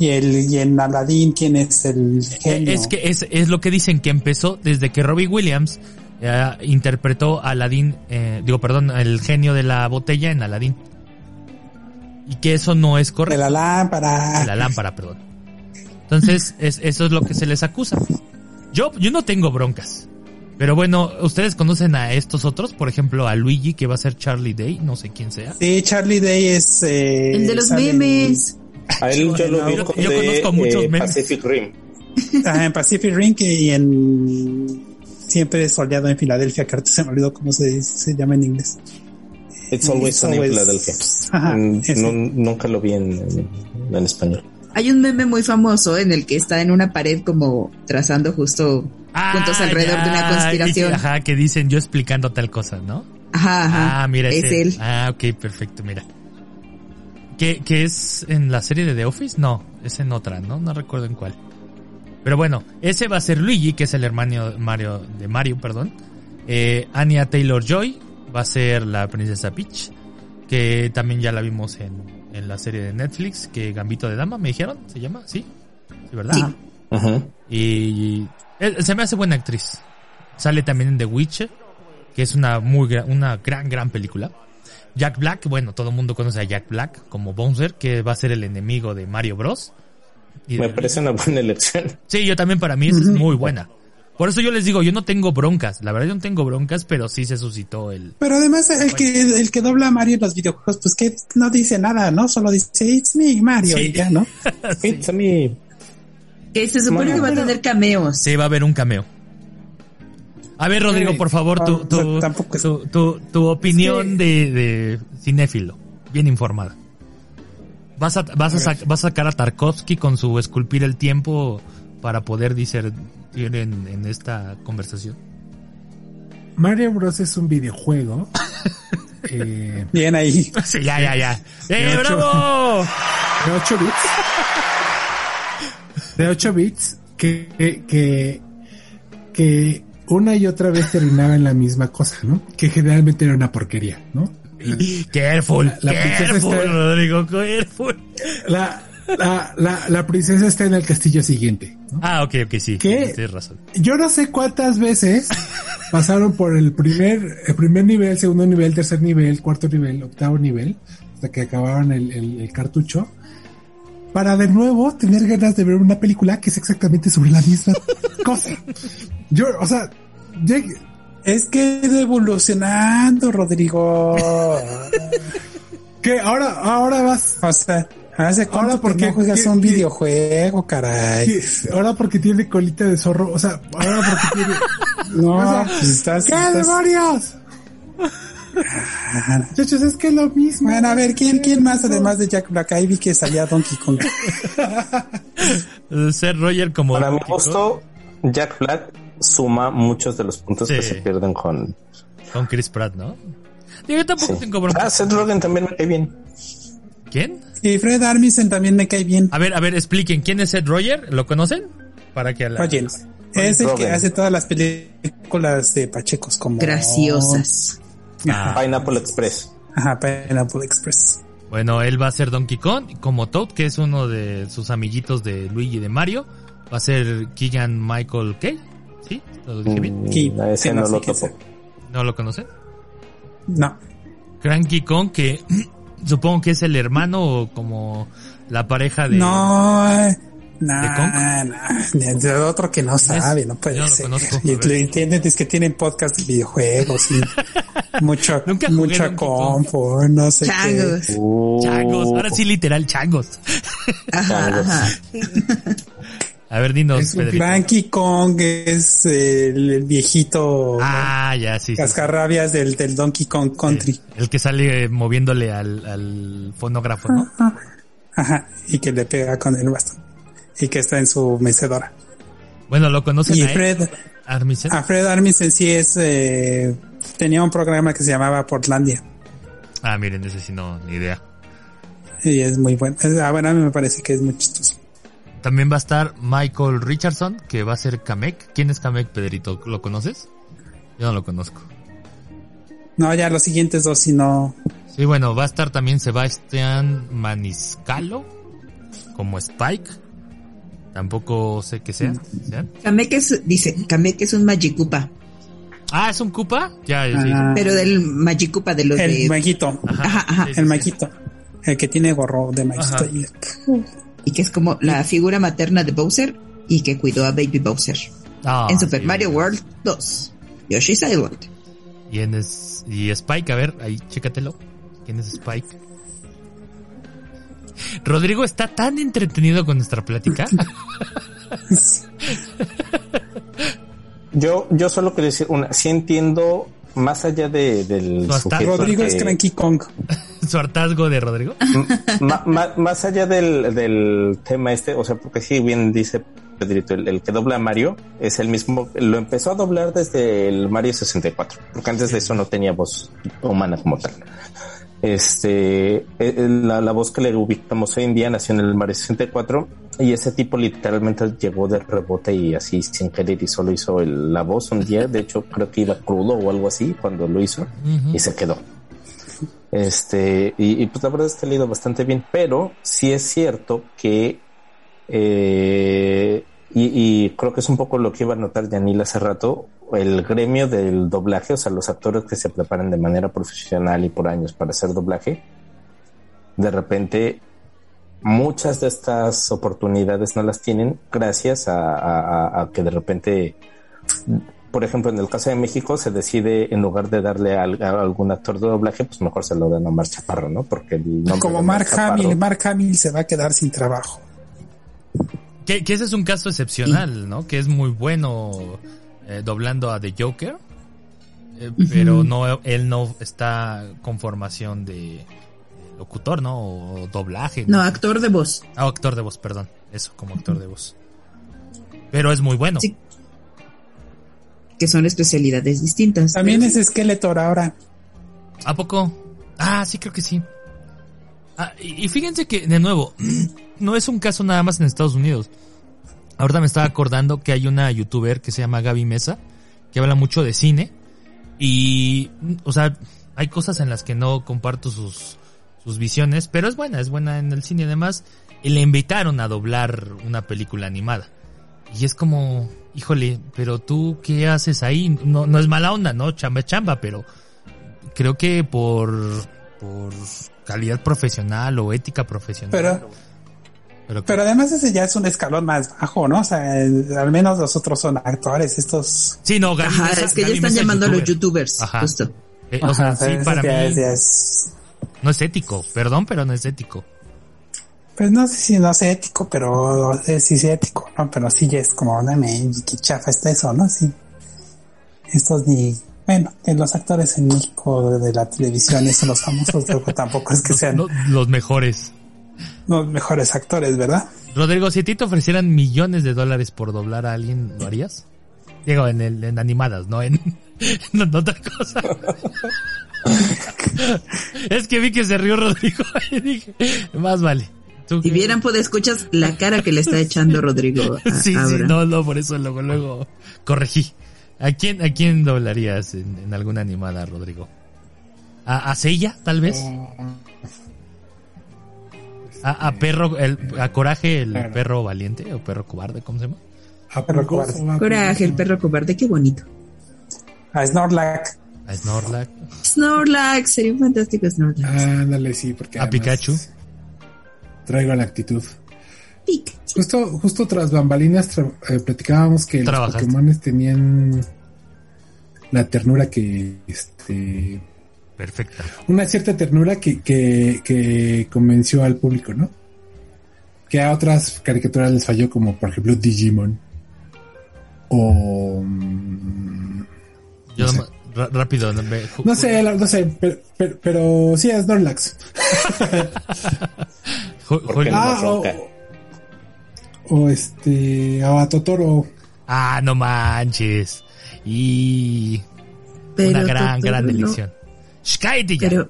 Y el y en Aladdin, ¿quién es el genio? Es que es, es lo que dicen, que empezó desde que Robbie Williams eh, interpretó a Aladdin, eh, digo, perdón, el genio de la botella en Aladdin. Y que eso no es De correcto. la lámpara. De la lámpara, perdón. Entonces, es, eso es lo que se les acusa. Yo, yo no tengo broncas. Pero bueno, ¿ustedes conocen a estos otros? Por ejemplo, a Luigi, que va a ser Charlie Day, no sé quién sea. Sí, Charlie Day es... eh, el de los memes. A él yo lo Yo- ubico yo de conozco muchos eh, memes. Pacific Rim. Ajá, en Pacific Ring y en... Siempre soleado en Filadelfia, que ahorita se me olvidó cómo se, se llama en inglés. It's Always Sunny in Philadelphia. Ajá, Mm, no- nunca lo vi en, en- en español. Hay un meme muy famoso en el que está en una pared como trazando justo puntos alrededor de una conspiración. dice- ajá, que dicen yo explicando tal cosa, ¿no? Ajá, ajá. Ah, mira, es ese. él. Ah, ok, perfecto, mira. ¿Qué, qué es en la serie de The Office? No, es en otra, ¿no? No recuerdo en cuál. Pero bueno, ese va a ser Luigi, que es el hermano Mario, de Mario, perdón. Eh, Anya Taylor Joy va a ser la princesa Peach, que también ya la vimos en, en la serie de Netflix, que Gambito de Dama, me dijeron, se llama, ¿sí? ¿Sí, verdad? Sí. Ajá. Y eh, se me hace buena actriz. Sale también en The Witcher, que es una muy una gran gran película. Jack Black, bueno, todo el mundo conoce a Jack Black como Bowser, que va a ser el enemigo de Mario Bros. Y Me de- parece una buena elección. Sí, yo también para mí es muy buena. Por eso yo les digo, yo no tengo broncas. La verdad yo no tengo broncas, pero sí se suscitó el... Pero además el que el que dobla a Mario en los videojuegos, pues que no dice nada, ¿no? Solo dice It's me, Mario, Sí. y ya, ¿no? It's me. Que se supone Bueno, que va a tener cameos. Sí, va a haber un cameo. A ver, Rodrigo, por favor, tu, Ah, tu, tu, tu- tu opinión Es de, de cinéfilo, bien informada. ¿Vas a, vas, a sac- vas a sacar a Tarkovsky con su esculpir el tiempo para poder discernir en, en esta conversación? Mario Bros es un videojuego. eh, Bien ahí. Sí, ya, ya, ya. ¡Eh, ocho. bravo! de 8 bits. De 8 bits que, que, que, que una y otra vez terminaba en la misma cosa, ¿no? Que generalmente era una porquería, ¿no? Careful, La- la careful, está- Rodrigo, careful. La, la, la, la princesa está en el castillo siguiente. ¿no? Ah, ok, ok, sí. ¿Qué? Tienes razón. Yo no sé cuántas veces pasaron por el primer, el primer nivel, segundo nivel, tercer nivel, cuarto nivel, octavo nivel, hasta que acabaron el, el- el cartucho, para de nuevo tener ganas de ver una película que es exactamente sobre la misma cosa. Yo, o sea, Es que es evolucionando, Rodrigo. que ahora, ahora vas, O sea, hace Ahora, ¿por que qué? no juegas ¿Qué- un videojuego, caray. que- ahora porque tiene colita de zorro, o sea, ahora porque tiene, No, O sea, estás, ¿qué estás- demonios? Muchachos, es que es lo mismo. Bueno, a ver, ¿quién, quién más además de Jack Black? Ahí vi que salía Donkey Kong. Eh, Ser Roger como... Para mi Kong gusto, Jack Black suma muchos de los puntos que se pierden con. Con Chris Pratt, ¿no? Digo, Yo tampoco sí. tengo bronca. Ah, Seth Rogen también me cae bien. ¿Quién? Y Fred Armisen también me cae bien. A ver, a ver, expliquen. ¿Quién es Seth Roger? ¿Lo conocen? Para que la... Oye, es el que hace todas las películas de Pachecos como... Graciosas. Ah, Pineapple Express. Ajá, Pineapple Express. bueno, él va a ser Donkey Kong. Como Toad, que es uno de sus amiguitos de Luigi y de Mario. Va a ser Keegan Michael Kay. ¿Sí? ¿Lo dije bien? Mm, ese sí, no, no sé lo topo. ¿No lo conocen? No. Cranky Kong, que supongo que es el hermano o como la pareja de... No, no, ¿De no, de otro que no sabe, no puede yo no lo ser. conozco, y lo entienden, es que tienen podcast de videojuegos y mucho, Nunca Kong. compo, no sé Changos. Uh, Changos, ahora sí literal, changos. Ajá. A ver, dinos, qué. Cranky Kong es el, viejito Ah, ya, sí. sí, sí. cascarrabias del, del Donkey Kong Country. El que sale eh, moviéndole al, al fonógrafo, ¿no? Ajá, y que le pega con el bastón. Y que está en su mecedora. Bueno, lo conocen Y a él. Fred, Armisen. Alfred Armisen sí es, eh, tenía un programa que se llamaba Portlandia. Ah, miren, ese sí no, ni idea. Y es muy bueno. Ah, a mí me parece que es muy chistoso. También va a estar Michael Richardson, que va a ser Kamek. ¿Quién es Kamek, Pedrito? ¿Lo conoces? Yo no lo conozco. No, ya los siguientes dos, si no. Sí, bueno, va a estar también Sebastián Maniscalo como Spike. Tampoco sé qué sea. ¿sean? Kamek es, dice, Kamek es un Magikupa, Ah, ¿es un Koopa? Ya, sí. Ah, pero del Magikupa de los el de... maguito. Ajá, Ajá, ajá, sí, sí, El sí. maguito. El que tiene gorro de maguito. Y- Y que es como la figura materna de Bowser y que cuidó a Baby Bowser. Ah, en Super sí. Mario World 2. Yoshi's Island. Y, en es- y Spike, a ver, ahí, chécatelo. ¿Quién es Spike? Rodrigo está tan entretenido con nuestra plática. Yo, yo solo quiero decir una, sí entiendo más allá de, del sujeto Rodrigo que- es Cranky Kong. Su hartazgo de Rodrigo. Ma- ma- más allá del, del tema este, o sea, porque sí, bien dice Pedrito, el, el que dobla a Mario es el mismo, lo empezó a doblar desde el Mario 64, porque antes de eso no tenía voz humana como tal. Este, eh, eh, la, la voz que le ubicamos hoy en día nació en el Mario 64 y ese tipo literalmente llegó de rebote y así sin querer y solo hizo el- la voz un día, de hecho creo que iba crudo o algo así cuando lo hizo y se quedó. Este, y, y, pues la verdad es que ha leído bastante bien, pero sí es cierto que, eh, y, y creo que es un poco lo que iba a notar Yanil hace rato, el gremio del doblaje, o sea, los actores que se preparan de manera profesional y por años para hacer doblaje, de repente muchas de estas oportunidades no las tienen gracias a, a- a- a que de repente por ejemplo, en el caso de México se decide, en lugar de darle a, a algún actor de doblaje, pues mejor se lo dan a Omar Chaparro, ¿no? Porque el Como Mark Hamill. Mark Hamill se va a quedar sin trabajo. Que, que ese es un caso excepcional, ¿no? Que es muy bueno eh, doblando a The Joker. eh, Pero no, él no está con formación de, locutor, ¿no? O doblaje. No, actor de voz. Ah, actor de voz, perdón. Eso, como actor de voz. Pero es muy bueno. Sí. Que son especialidades distintas. También Pero es Skeletor ahora. ¿A poco? Ah, sí, creo que sí. Ah, y, y fíjense que, de nuevo, no es un caso nada más en Estados Unidos. Ahorita me estaba acordando que hay una youtuber que se llama Gaby Mesa, que habla mucho de cine. Y, o sea, hay cosas en las que no comparto sus, sus visiones, pero es buena, es buena en el cine además. Le invitaron a doblar una película animada. Y es como, híjole, pero tú, ¿qué haces ahí? No, no es mala onda, ¿no? Chamba chamba, pero creo que por, por calidad profesional o ética profesional. Pero- pero, Pero además ese ya es un escalón más bajo, ¿no? O sea, el- al menos los otros son actores, estos... sí, no, Gaby Ajá, Mesa- es que ya están Mesa llamando a los youtuber. youtubers. Ajá. Justo. Eh, o sea, Ajá, sí, para ya mí es- ya es- no es ético, perdón, pero no es ético. Pues no sé si no es ético, pero eh, sí es ético, ¿no? Pero sí ya es como, dame, qué chafa está eso, ¿no? Sí. Estos ni... Bueno, en los actores en México de la televisión, esos los famosos, tampoco es que sean Los, los mejores. Los mejores actores, ¿verdad? Rodrigo, si a ti te ofrecieran millones de dólares por doblar a alguien, ¿lo harías? Digo, en, el, en animadas, no en, no en otra cosa. es que vi que se rió Rodrigo y dije, más vale. ¿Tú Si qué? vieran, pues escuchas la cara que le está echando Rodrigo. a- Sí, sí, no, no, por eso luego, luego corregí. ¿A quién, a quién doblarías en, en alguna animada, Rodrigo? ¿A, a Seiya, tal vez? ¿A, a perro, el, a Coraje, el Claro. perro valiente o perro cobarde, cómo se llama? ¿A Pero poco cobarde. Coraje, el perro cobarde, qué bonito. A Snorlax. A Snorlax. Snorlax, sería un fantástico Snorlax. Ándale, sí, porque. A Pikachu. Traigo la actitud. Justo, justo tras bambalinas tra- eh, platicábamos que los. Pokémon tenían la ternura que, este, Perfecta. una cierta ternura que, que, que convenció al público, ¿no? Que a otras caricaturas les falló, como por ejemplo Digimon. O. mm, Yo No sé. rápido, no, me- ju- No sé, no sé, pero, pero, pero sí es Snorlax. ju- Porque Julio- no Ah, o, o este. A Totoro. Ah, no manches. Y Pero una gran, Totoro gran elección. Cállate ya. Pero,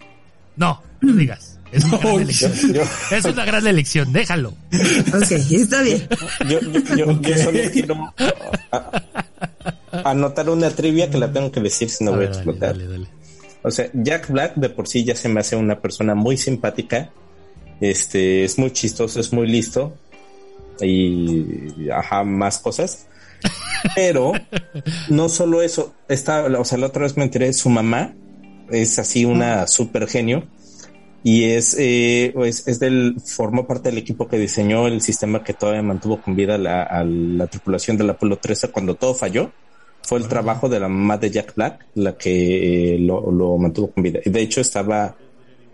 No, no digas. Es una gran elección. Yo, Es una gran elección, déjalo. ok, está bien. yo, yo, yo- yo solo quiero a- a- anotar una trivia que la tengo que decir si no A voy a dale, explotar. dale, dale. O sea, Jack Black de por sí ya se me hace una persona muy simpática. Este, es muy chistoso, es muy listo. Y, ajá, más cosas. Pero, no solo eso, está, o sea, la otra vez me enteré, su mamá es así una super genio. Y es, eh, es, es del, formó parte del equipo que diseñó el sistema que todavía mantuvo con vida la, a la tripulación del Apolo 13 cuando todo falló. Fue el trabajo de la mamá de Jack Black la que eh, lo, lo mantuvo con vida. Y De hecho, estaba,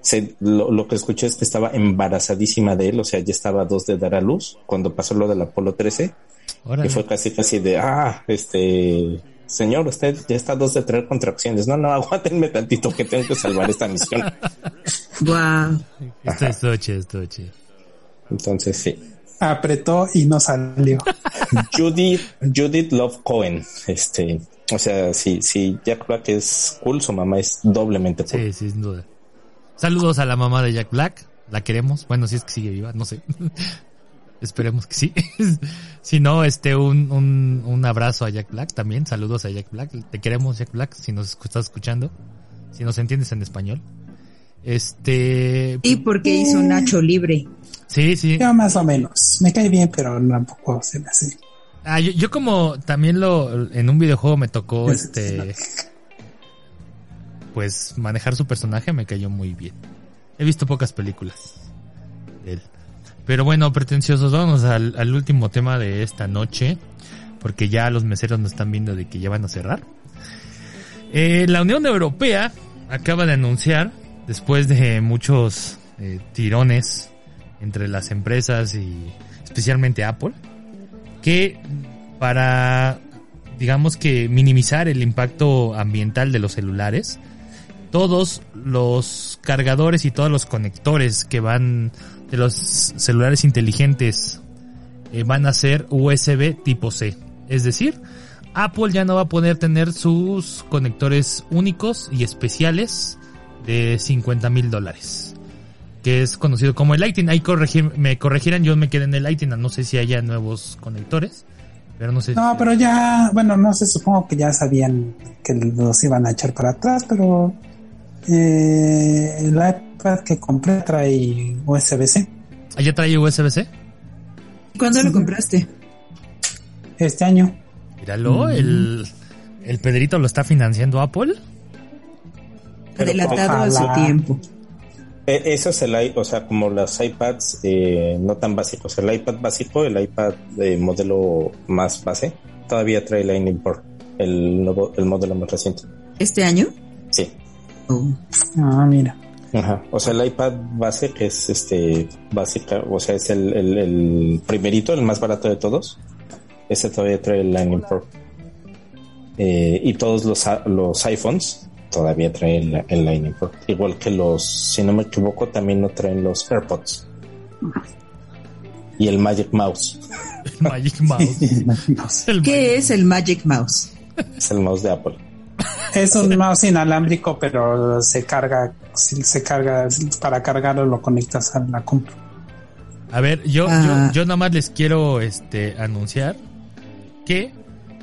se, lo, lo que escuché es que estaba embarazadísima de él, o sea, ya estaba a dos de dar a luz cuando pasó lo del Apolo 13. Órale. Y fue casi, casi de, ah, este, señor, usted ya está dos de traer contracciones. No, no, aguántenme tantito que tengo que salvar esta misión. Wow. Esto es toche, es toche. Entonces, sí. Apretó y no salió. Judith, Judith Love Cohen, este, o sea, si, si Jack Black es cool, su mamá es doblemente cool. Sí, sí, sin duda. Saludos a la mamá de Jack Black. La queremos. Bueno, si es que sigue viva, no sé. Esperemos que sí. Si no, este, un, un, un abrazo a Jack Black también. Saludos a Jack Black. Te queremos, Jack Black, si nos estás escuchando. Si nos entiendes en español. Este. Y porque hizo Nacho libre. Sí, sí. Yo más o menos. Me cae bien, pero tampoco se me hace. Ah, yo, yo como también lo en un videojuego me tocó este pues manejar su personaje me cayó muy bien. He visto pocas películas de él. Pero bueno, pretenciosos, vamos al, último tema de esta noche, porque ya los meseros nos están viendo de que ya van a cerrar. Eh, la Unión Europea acaba de anunciar, después de muchos eh, tirones entre las empresas y especialmente Apple, que para, digamos que minimizar el impacto ambiental de los celulares, todos los cargadores y todos los conectores que van de los celulares inteligentes eh, van a ser USB tipo C. Es decir, Apple ya no va a poder tener sus conectores únicos y especiales de 50 mil dólares. Que es conocido como el Lightning. Ahí corregir, me corregirán, yo me quedé en el Lightning. No sé si haya nuevos conectores. Pero no sé. No, si- pero ya, bueno, no sé, supongo que ya sabían que los iban a echar para atrás, pero eh, el iPad que compré trae USB-C. ¿Allá trae USB-C? ¿Cuándo lo compraste? Este año. Míralo, el, el Pedrito lo está financiando Apple. Pero Adelantado a su tiempo. Eh, Eso es el, o sea, como las iPads eh, no tan básicos. El iPad básico, el iPad de modelo más base, todavía trae Lightning Port, el nuevo, el modelo más reciente. ¿Este año? Sí. Oh. Ah, mira. Ajá. O sea, el iPad base, que es este básica, o sea, es el, el, el primerito, el más barato de todos. Ese todavía trae el Lightning Port. Eh, y todos los, los iPhones todavía traen el, el Lightning Port. Igual que los, si no me equivoco, también no traen los AirPods. Y el Magic Mouse. El Magic Mouse. El ¿Qué es el Magic Mouse? Es el mouse de Apple. Es un mouse inalámbrico, pero se carga, si se carga, para cargarlo lo conectas a la compu. A ver, yo, Ah. yo, yo nada más les quiero este anunciar que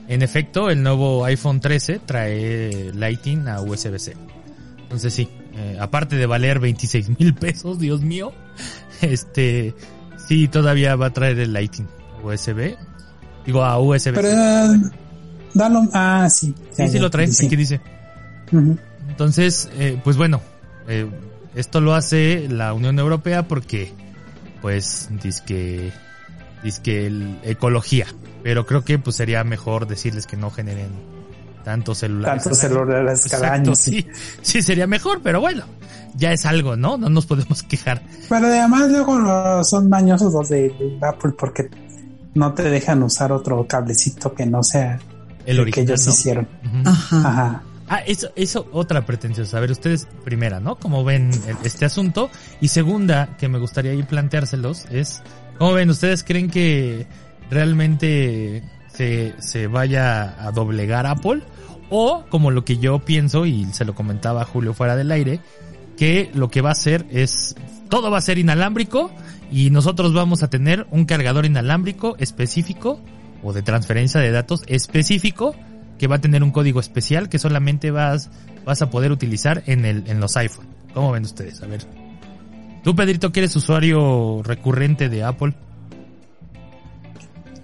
en efecto el nuevo iPhone 13 trae Lightning a USB-C. Entonces sí, eh, aparte de valer 26 mil pesos, Dios mío, este sí todavía va a traer el Lightning USB. Digo a USB. Pero dalo, ah, sí. sí, sí lo trae, Sí. aquí dice. Entonces, eh, pues bueno, eh, esto lo hace la Unión Europea porque, pues, dice que, que el ecología. Pero creo que pues sería mejor decirles que no generen tantos celulares. Tantos celulares cada Exacto, año. sí. Sí, sería mejor, pero bueno, ya es algo, ¿no? No nos podemos quejar. Pero además luego son mañosos los de Apple porque no te dejan usar otro cablecito que no sea El el que original. ellos ¿no? hicieron. Ajá. Ajá. Ah, eso, eso otra pretenciosa. A ver, ustedes primera, ¿no? ¿Cómo ven el- este asunto? Y segunda, que me gustaría ahí planteárselos, es, ¿cómo ven? ¿Ustedes creen que realmente se, se vaya a doblegar Apple o como lo que yo pienso y se lo comentaba Julio fuera del aire, que lo que va a hacer es todo va a ser inalámbrico y nosotros vamos a tener un cargador inalámbrico específico o de transferencia de datos específico que va a tener un código especial que solamente vas, vas a poder utilizar en, el, en los iPhone. ¿Cómo ven ustedes? A ver. ¿Tú, Pedrito, que eres usuario recurrente de Apple?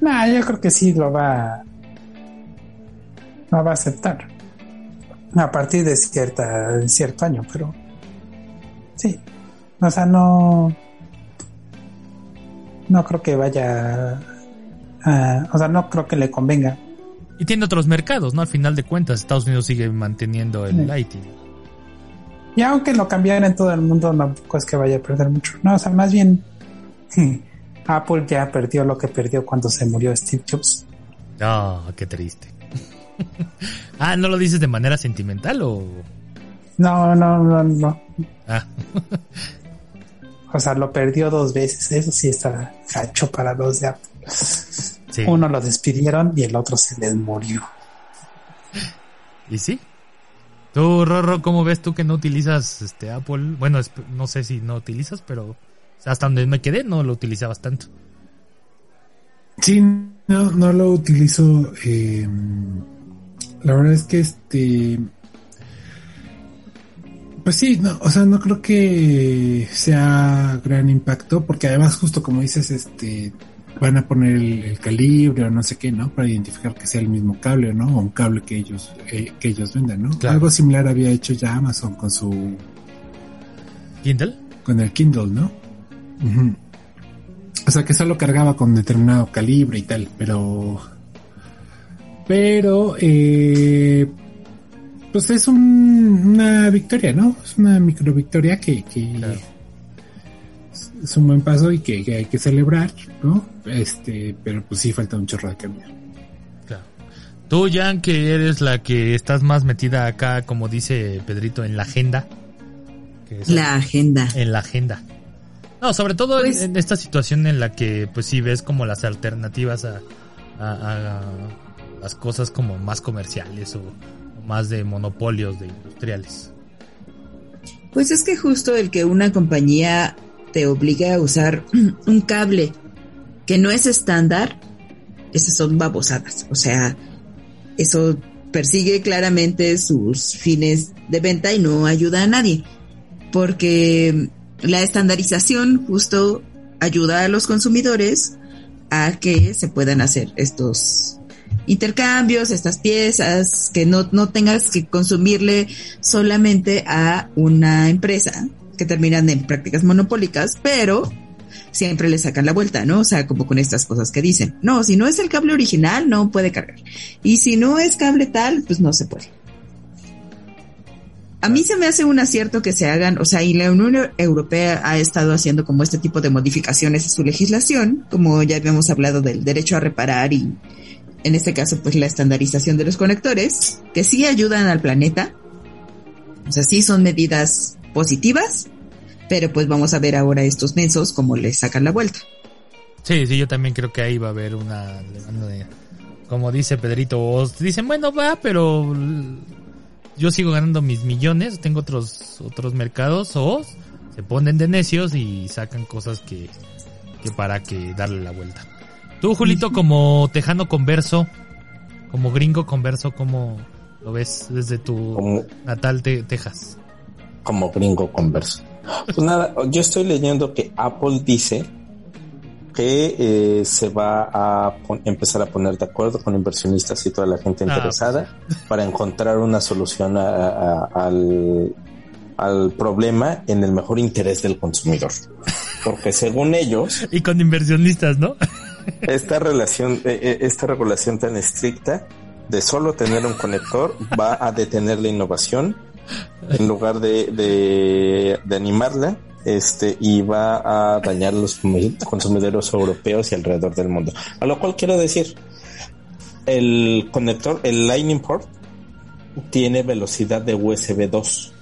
Nah, yo creo que sí lo va, lo va a aceptar. A partir de cierta, cierto año, pero sí. O sea, no, no creo que vaya, a, o sea, no creo que le convenga. Y tiene otros mercados, ¿no? Al final de cuentas, Estados Unidos sigue manteniendo el Sí. Lighting. Y aunque lo cambiaran en todo el mundo, tampoco es que vaya a perder mucho. No, o sea, más bien Apple ya perdió lo que perdió cuando se murió Steve Jobs. Ah, qué triste. ah, ¿no lo dices de manera sentimental o...? No, no, no, no. Ah, O sea, lo perdió dos veces. Eso sí está gacho para los de Apple. Sí. Uno lo despidieron y el otro se les murió. ¿Y sí? Tú, Rorro, ¿cómo ves tú que no utilizas este Apple? Bueno, no sé si no utilizas, pero hasta donde me quedé no lo utilizabas tanto. Sí, no, no lo utilizo. eh, la verdad es que este. Pues sí, no, o sea, no creo que sea gran impacto, porque además, justo como dices, este van a poner el, el calibre o no sé qué, ¿no? Para identificar que sea el mismo cable, ¿no? O un cable que ellos, eh, que ellos vendan, ¿no? Claro. Algo similar había hecho ya Amazon con su ¿Kindle? con el Kindle, ¿no? O sea que solo cargaba con determinado calibre y tal, pero pero eh, pues es un- una victoria, ¿no? Es una micro victoria que, que Claro. Es- un buen paso y que, que hay que celebrar, ¿no? Este, pero pues sí falta un chorro de camino. Claro. Tú, Jan, que eres la que estás más metida acá, como dice Pedrito, en la agenda. que es- La agenda. En la agenda. No, sobre todo en- Pues- en esta situación en la que, pues sí ves como las alternativas a, a- a las cosas como más comerciales o, o más de monopolios de industriales. Pues es que justo el que una compañía te obliga a usar un cable que no es estándar, esas son babosadas. O sea, eso persigue claramente sus fines de venta y no ayuda a nadie. Porque la estandarización justo ayuda a los consumidores a que se puedan hacer estos intercambios, estas piezas, que no, no tengas que consumirle solamente a una empresa que terminan en prácticas monopólicas, pero siempre le sacan la vuelta, ¿no? O sea, como con estas cosas que dicen, no, si no es el cable original, no puede cargar. Y si no es cable tal, pues no se puede. A mí se me hace un acierto que se hagan, o sea, y la Unión Europea ha estado haciendo como este tipo de modificaciones a su legislación, como ya habíamos hablado del derecho a reparar y en este caso pues la estandarización de los conectores, que sí ayudan al planeta, o sea, sí son medidas positivas, pero pues vamos a ver ahora estos mensos cómo les sacan la vuelta. Sí, sí, yo también creo que ahí va a haber una como dice Pedrito, o dicen, bueno, va, pero yo sigo ganando mis millones, tengo otros otros mercados, o se ponen de necios y sacan cosas que, que para que darle la vuelta. Tú, Julito, como tejano converso, como gringo converso, ¿cómo lo ves desde tu Como, natal te- Texas? Como gringo converso. Pues nada, yo estoy leyendo que Apple dice que eh, se va a empezar a poner de acuerdo con inversionistas y toda la gente Ah, interesada para encontrar una solución a- a- al, al problema en el mejor interés del consumidor. Porque según ellos, Y con inversionistas, ¿no? esta relación, eh, eh, esta regulación tan estricta de solo tener un conector va a detener la innovación en lugar de, de, de animarla, este, y va a dañar los consumi- consumidores europeos y alrededor del mundo. A lo cual quiero decir, el conector, el Lightning Port, tiene velocidad de USB 2.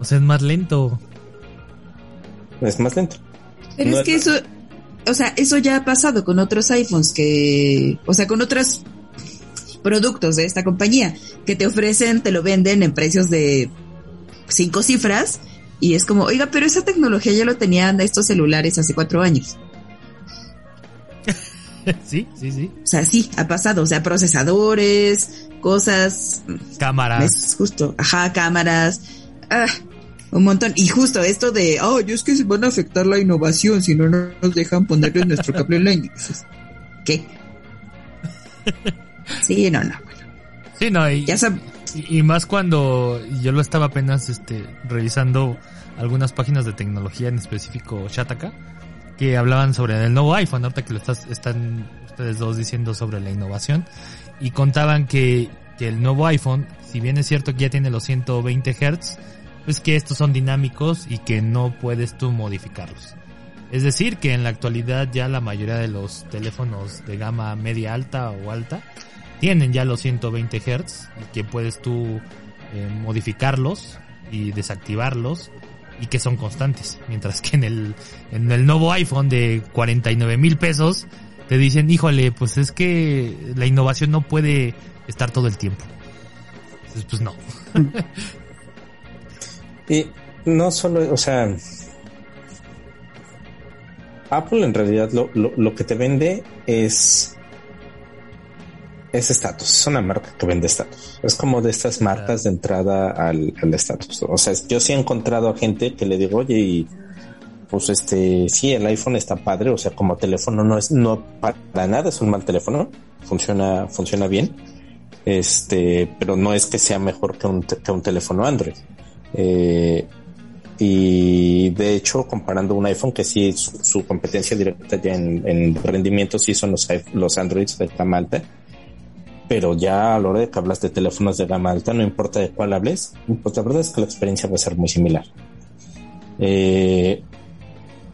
O sea, es más lento. Es más lento. Pero No es que es- eso, o sea, eso ya ha pasado con otros iPhones que, o sea, con otros productos de esta compañía que te ofrecen, te lo venden en precios de cinco cifras y es como, oiga, pero esa tecnología ya lo tenían estos celulares hace cuatro años. sí, sí, sí. O sea, sí, ha pasado, o sea, procesadores, cosas. Cámaras. Es justo, ajá, cámaras. Ah, un montón. Y justo esto de, oh, yo es que se van a afectar la innovación si no nos dejan ponerle nuestro cable online. ¿Qué? Sí, no, no. Sí, no, y, Ya y, y más cuando yo lo estaba apenas este revisando algunas páginas de tecnología, en específico Shataka, que hablaban sobre el nuevo iPhone, ahorita que lo estás, están ustedes dos diciendo sobre la innovación, y contaban que, que el nuevo iPhone, si bien es cierto que ya tiene los 120 Hz, pues que estos son dinámicos y que no puedes tú modificarlos. Es decir, que en la actualidad ya la mayoría de los teléfonos de gama media alta o alta tienen ya los 120 Hz y que puedes tú eh, modificarlos y desactivarlos y que son constantes. Mientras que en el, en el nuevo iPhone de 49 mil pesos te dicen, híjole, pues es que la innovación no puede estar todo el tiempo. Entonces, pues no. Y no solo, o sea, Apple en realidad lo, lo, lo que te vende es es estatus, es una marca que vende estatus. Es como de estas marcas de entrada al al estatus. O sea, yo sí he encontrado a gente que le digo, oye, y pues este, sí, el iPhone está padre, o sea, como teléfono no es, no para nada es un mal teléfono, funciona, funciona bien, este, pero no es que sea mejor que un, que un teléfono Android. Eh, y de hecho, comparando un iPhone que sí, su, su competencia directa ya en, en rendimiento sí son los, los Androids de gama alta, pero ya a la hora de que hablas de teléfonos de gama alta, no importa de cuál hables, pues la verdad es que la experiencia va a ser muy similar. Eh,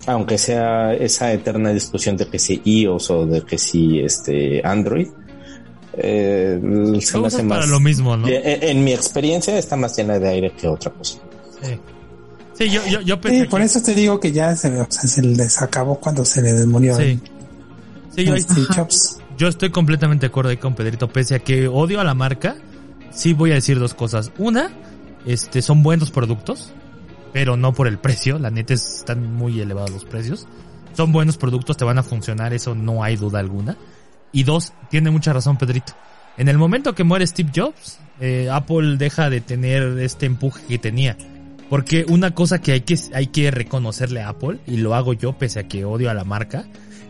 aunque sea esa eterna discusión de que si iOS o de que si este Android, eh, se me hace para más. lo mismo, ¿no? Eh, En mi experiencia está más llena de aire que otra cosa. Sí. Sí, yo, yo, yo pensé Sí, por que- eso te digo que ya se, o sea, se les acabó cuando se le murió Sí. el- Sí, el. yo estoy completamente de acuerdo ahí con Pedrito, pese a que odio a la marca, sí voy a decir dos cosas. Una, este, son buenos productos, pero no por el precio, la neta es- están muy elevados los precios. Son buenos productos, te van a funcionar, eso no hay duda alguna. Y dos, tiene mucha razón Pedrito. En el momento que muere Steve Jobs, eh, Apple deja de tener este empuje que tenía. Porque una cosa que hay que, hay que reconocerle a Apple, y lo hago yo pese a que odio a la marca,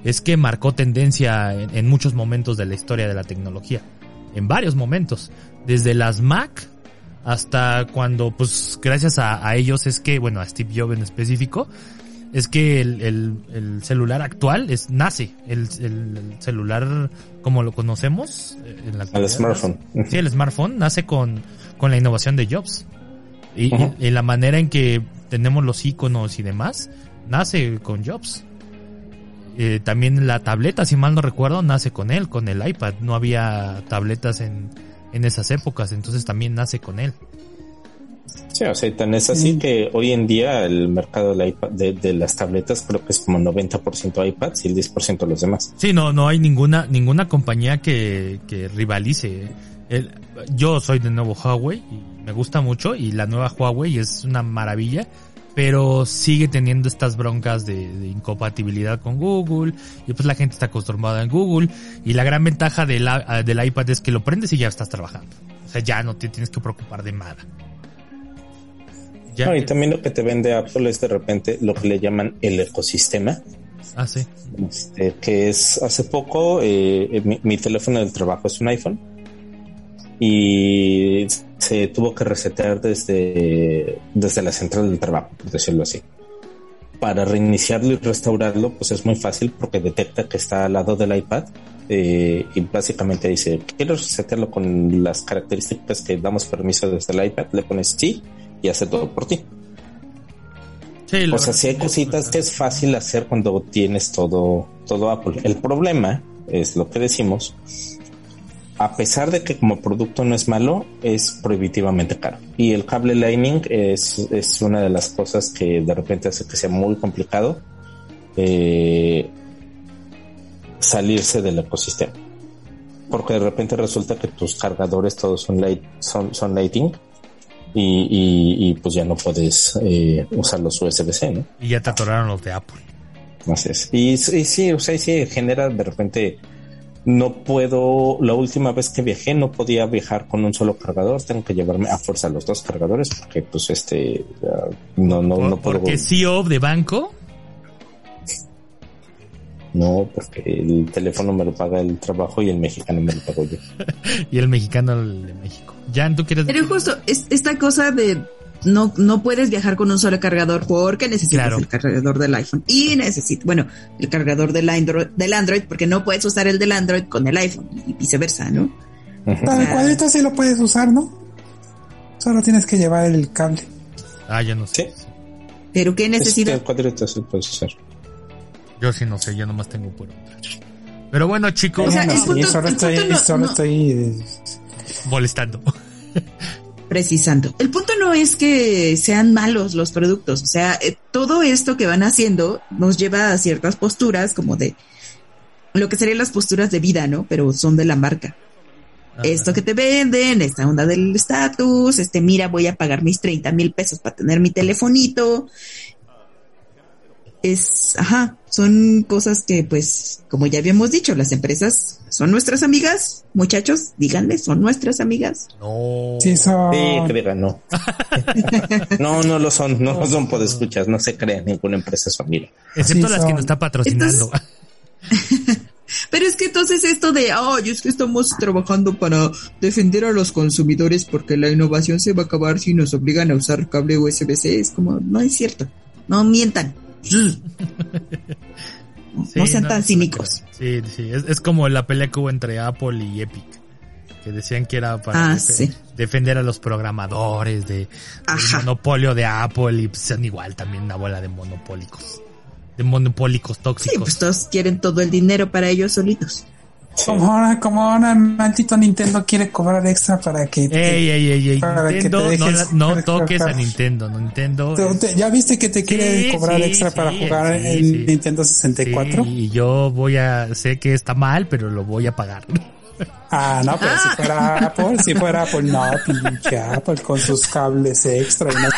es que marcó tendencia en, en muchos momentos de la historia de la tecnología. En varios momentos. Desde las Mac hasta cuando, pues, gracias a, a ellos es que, bueno, a Steve Jobs en específico, es que el, el- el celular actual es, nace. El, el- el celular como lo conocemos eh, en la Al actualidad, smartphone. Sí, el smartphone nace con, con la innovación de Jobs. Y, y- y la manera en que tenemos los iconos y demás, nace con Jobs. Eh, también la tableta, si mal no recuerdo, nace con él, con el iPad. No había tabletas en, en esas épocas, entonces también nace con él. Sí, o sea, tan es así que hoy en día el mercado del iPad, de, de las tabletas creo que es como 90% iPads y el 10% los demás. Sí, no, no hay ninguna, ninguna compañía que, que rivalice. El- yo soy de nuevo Huawei y me gusta mucho y la nueva Huawei es una maravilla, pero sigue teniendo estas broncas de, de incompatibilidad con Google y pues la gente está acostumbrada en Google y la gran ventaja del, del iPad es que lo prendes y ya estás trabajando. O sea, ya no te tienes que preocupar de nada. Ya No, y también lo que te vende Apple es de repente lo que le llaman el ecosistema, ah, sí. este, que es hace poco eh, mi, mi teléfono del trabajo es un iPhone y se tuvo que resetear desde, desde la central del trabajo, por decirlo así. Para reiniciarlo y restaurarlo, pues es muy fácil porque detecta que está al lado del iPad eh, y básicamente dice, ¿quieres resetearlo con las características que damos permiso desde el iPad? Le pones sí y hace todo por ti. Sí, O sea, sí hay cositas que es fácil hacer cuando tienes todo, todo Apple. El problema es lo que decimos. A pesar de que como producto no es malo, es prohibitivamente caro. Y el cable Lightning es, es una de las cosas que de repente hace que sea muy complicado. Eh, salirse del ecosistema. Porque de repente resulta que tus cargadores todos son, light, son, son lighting y, y, y pues ya no puedes eh, usar los USB-C, ¿no? Y ya te atoraron los de Apple. Así es. Y, y sí, o sea, sí genera de repente no puedo, la última vez que viajé no podía viajar con un solo cargador, tengo que llevarme a fuerza los dos cargadores porque pues este no no no puedo. Porque CEO de banco. No, porque el teléfono me lo paga el trabajo y el mexicano me lo pago yo. y el mexicano el de México. Jan, tú quieres Pero justo es, esta cosa de no, no puedes viajar con un solo cargador porque necesitas Claro. el cargador del iPhone y necesitas, bueno, el cargador del Android, del Android porque no puedes usar el del Android con el iPhone y viceversa, ¿no? Para el cuadrito sí lo puedes usar, ¿no? Solo tienes que llevar el cable. Ah, yo no sé. Sí. Pero qué Este necesidad. cuadrito sí lo puedes usar. Yo sí no sé, yo nomás tengo puro Android. Pero bueno, chicos, O sea, Bueno, el sí, punto- solo estoy, no- solo no- estoy eh, molestando. precisando. El punto no es que sean malos los productos, o sea, eh, todo esto que van haciendo nos lleva a ciertas posturas como de lo que serían las posturas de vida, ¿no? Pero son de la marca. Esto que te venden, esta onda del estatus, este, mira, voy a pagar mis 30 mil pesos para tener mi telefonito. Es, ajá, son cosas que pues, como ya habíamos dicho, las empresas son nuestras amigas, muchachos, díganle, son nuestras amigas. No. sí son Sí, que digan no. no, no lo son, no lo son por escuchas, no se crean ninguna empresa su amiga. Excepto Sí, las que nos está patrocinando. Pero es que entonces esto de, ay, es que estamos trabajando para defender a los consumidores porque la innovación se va a acabar si nos obligan a usar cable USB-C, es como, no es cierto, no mientan. Sí, no sean no, tan cínicos. Sí, sí, es, es como la pelea que hubo entre Apple y Epic. Que decían que era para Ah, defe- sí. defender a los programadores de, del monopolio de Apple y pues, son igual también una bola de monopólicos. De monopólicos Sí, tóxicos. pues todos quieren todo el dinero para ellos solitos. Como ahora, como ahora maldito Nintendo quiere cobrar extra para que te- Ey, ey, ey, Para que te Nintendo, no, dejes no jugar toques a. Nintendo, no, Nintendo. te- es- ya viste que te quiere Sí, cobrar sí, extra sí, para jugar en. Nintendo 64. Sí, y yo voy a, sé que está mal, pero lo voy a pagar. Ah, no, pero si fuera Apple, si fuera Apple, no, pinche Apple con sus cables extra y no sé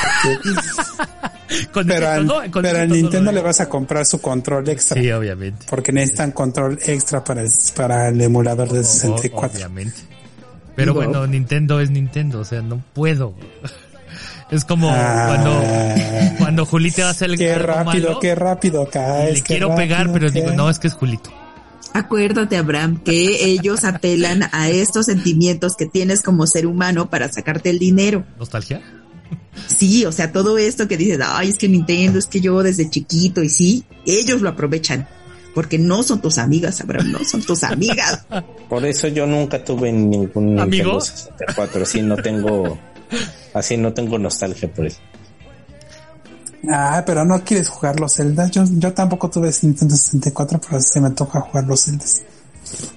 qué. Con Pero al, todo- con pero al Nintendo le vas a comprar su control extra. Sí, obviamente. Porque necesitan control extra para el, para el emulador de O- 64. Obviamente. Pero bueno, Nintendo es Nintendo, o sea, no puedo. Es como Ah. cuando, cuando Julito hace el Qué rápido, malo, qué rápido caes. le quiero pegar, pero digo, no, es que es Julito. Acuérdate, Abraham, que ellos apelan a estos sentimientos que tienes como ser humano para sacarte el dinero. ¿Nostalgia? Sí, o sea, todo esto que dices, ay, es que Nintendo, es que yo desde chiquito, y sí, ellos lo aprovechan. Porque no son tus amigas, Abraham, no son tus amigas. Por eso yo nunca tuve ningún ¿Amigo? Nintendo 64, así no tengo, así no tengo nostalgia por eso. Ah, pero no quieres jugar los Zelda. Yo, yo tampoco tuve Nintendo 64, pero se me toca jugar los Zeldas.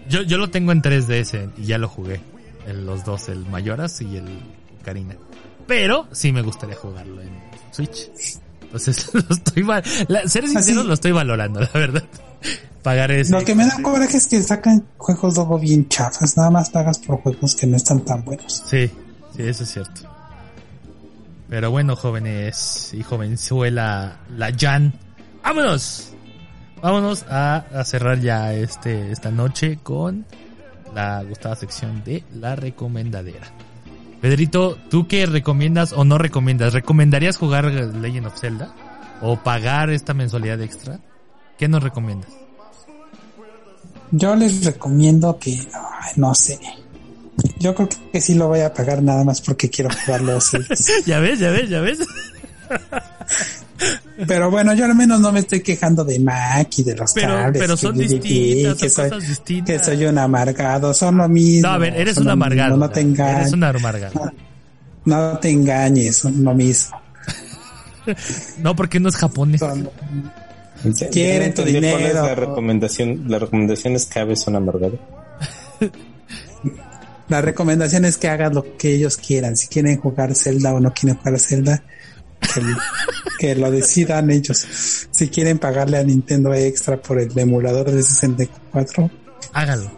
Yo, yo lo tengo en 3DS y ya lo jugué. En los dos, el Mayoras y el Karina. Pero sí me gustaría jugarlo en Switch. Entonces lo estoy val- la- ser sincero Así. lo estoy valorando, la verdad. Pagar ese. Lo que me da coraje es que sacan juegos luego bien chafas. Nada más pagas por juegos que no están tan buenos. Sí, sí, eso es cierto. Pero bueno, jóvenes y jovenzuela, la Jan, vámonos. Vámonos a, cerrar ya este esta noche con la gustada sección de la recomendadera. Pedrito, ¿tú qué recomiendas o no recomiendas? ¿Recomendarías jugar Legend of Zelda? ¿O pagar esta mensualidad extra? ¿Qué nos recomiendas? Yo les recomiendo que, no sé. Yo creo que sí lo voy a pagar nada más porque quiero jugar los Zeldas. Ya ves, ya ves, ya ves. Pero bueno, yo al menos no me estoy quejando de Mac y de los Pero, cables. pero que son DVD, distintas, que son soy, cosas distintas. que soy un amargado, son lo mismo. No, a ver, eres un amargado. mismo, No te engañes. Eres un amargado. No te engañes, son lo mismo. No, porque no es japonés. Son- Quieren tu entendí ¿Cuál es dinero. la recomendación? La recomendación es que Aves son amargado. La recomendación es que hagas lo que ellos quieran. Si quieren jugar Zelda o no quieren jugar Zelda, que, que lo decidan ellos. Si quieren pagarle a Nintendo extra por el emulador de 64, Hágalo.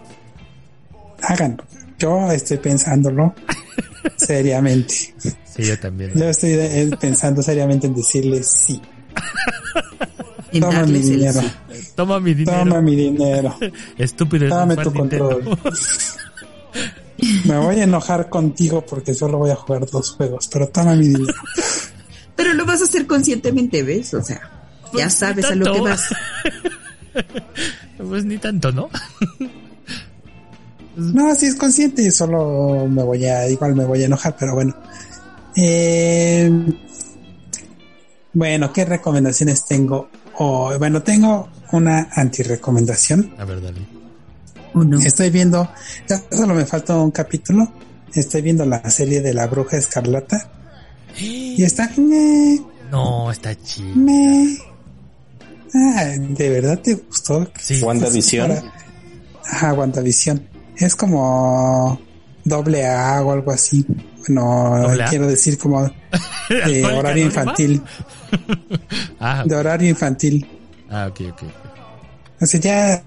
háganlo. Yo estoy pensándolo seriamente. Sí, yo también. Yo estoy eh, pensando seriamente en decirles sí. Toma mi dinero. sí. Toma mi dinero. Toma mi dinero. Estúpido. es Dame tu control. Me voy a enojar contigo porque solo voy a jugar dos juegos, pero toma mi dinero. Pero lo vas a hacer conscientemente, ¿ves? O sea, Pues ya ni sabes a lo que vas. Pues ni tanto, ¿no? No, si es consciente, solo me voy a, igual me voy a enojar, pero bueno. Eh, bueno, ¿qué recomendaciones tengo? Oh, bueno, tengo una anti-recomendación. A ver, dale. ¿O no? Estoy viendo, ya solo me falta un capítulo. Estoy viendo la serie de la bruja escarlata y está me, No, está chido. Ah, ¿de verdad te gustó? Sí. WandaVision. Ahora- Ajá, WandaVision. Es como doble A o algo así. Bueno, quiero decir como de ¿Alcohólica horario infantil. Ah, De horario infantil. ah, ok, ok. O sea, ya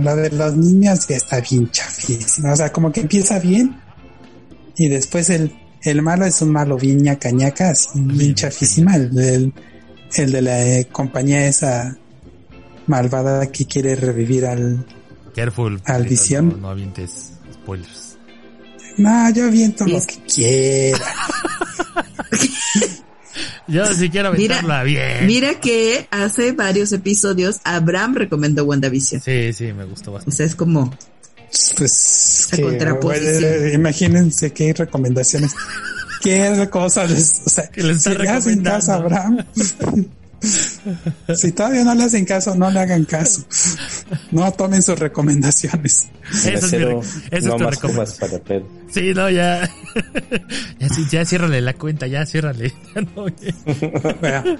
lo de los niños ya está bien chafísimo. O sea, como que empieza bien y después el, el malo es un malo bien ñaca ñaca, así bien chafísima. El, del- el de la eh, compañía esa malvada que quiere revivir al... Careful. Al visión. No, no avientes spoilers. No, yo viento lo que quiera. Yo sí quiero Mira, aventarla bien. Mira que hace varios episodios Abraham recomendó WandaVision. Sí, sí, me gustó O bastante. sea, es como, Pues bueno, imagínense que hay recomendaciones. ¿Qué cosas les, o sea, Que le está si recomendando. Abraham? si todavía no le hacen caso, no le hagan caso. No tomen sus recomendaciones. Esa es, mi, re- esa no es tu más recomendación. cubas para Pedro. Sí, no, ya. ya, sí, ya ciérrale la cuenta, ya ciérrale. Ya no, ya. Bueno,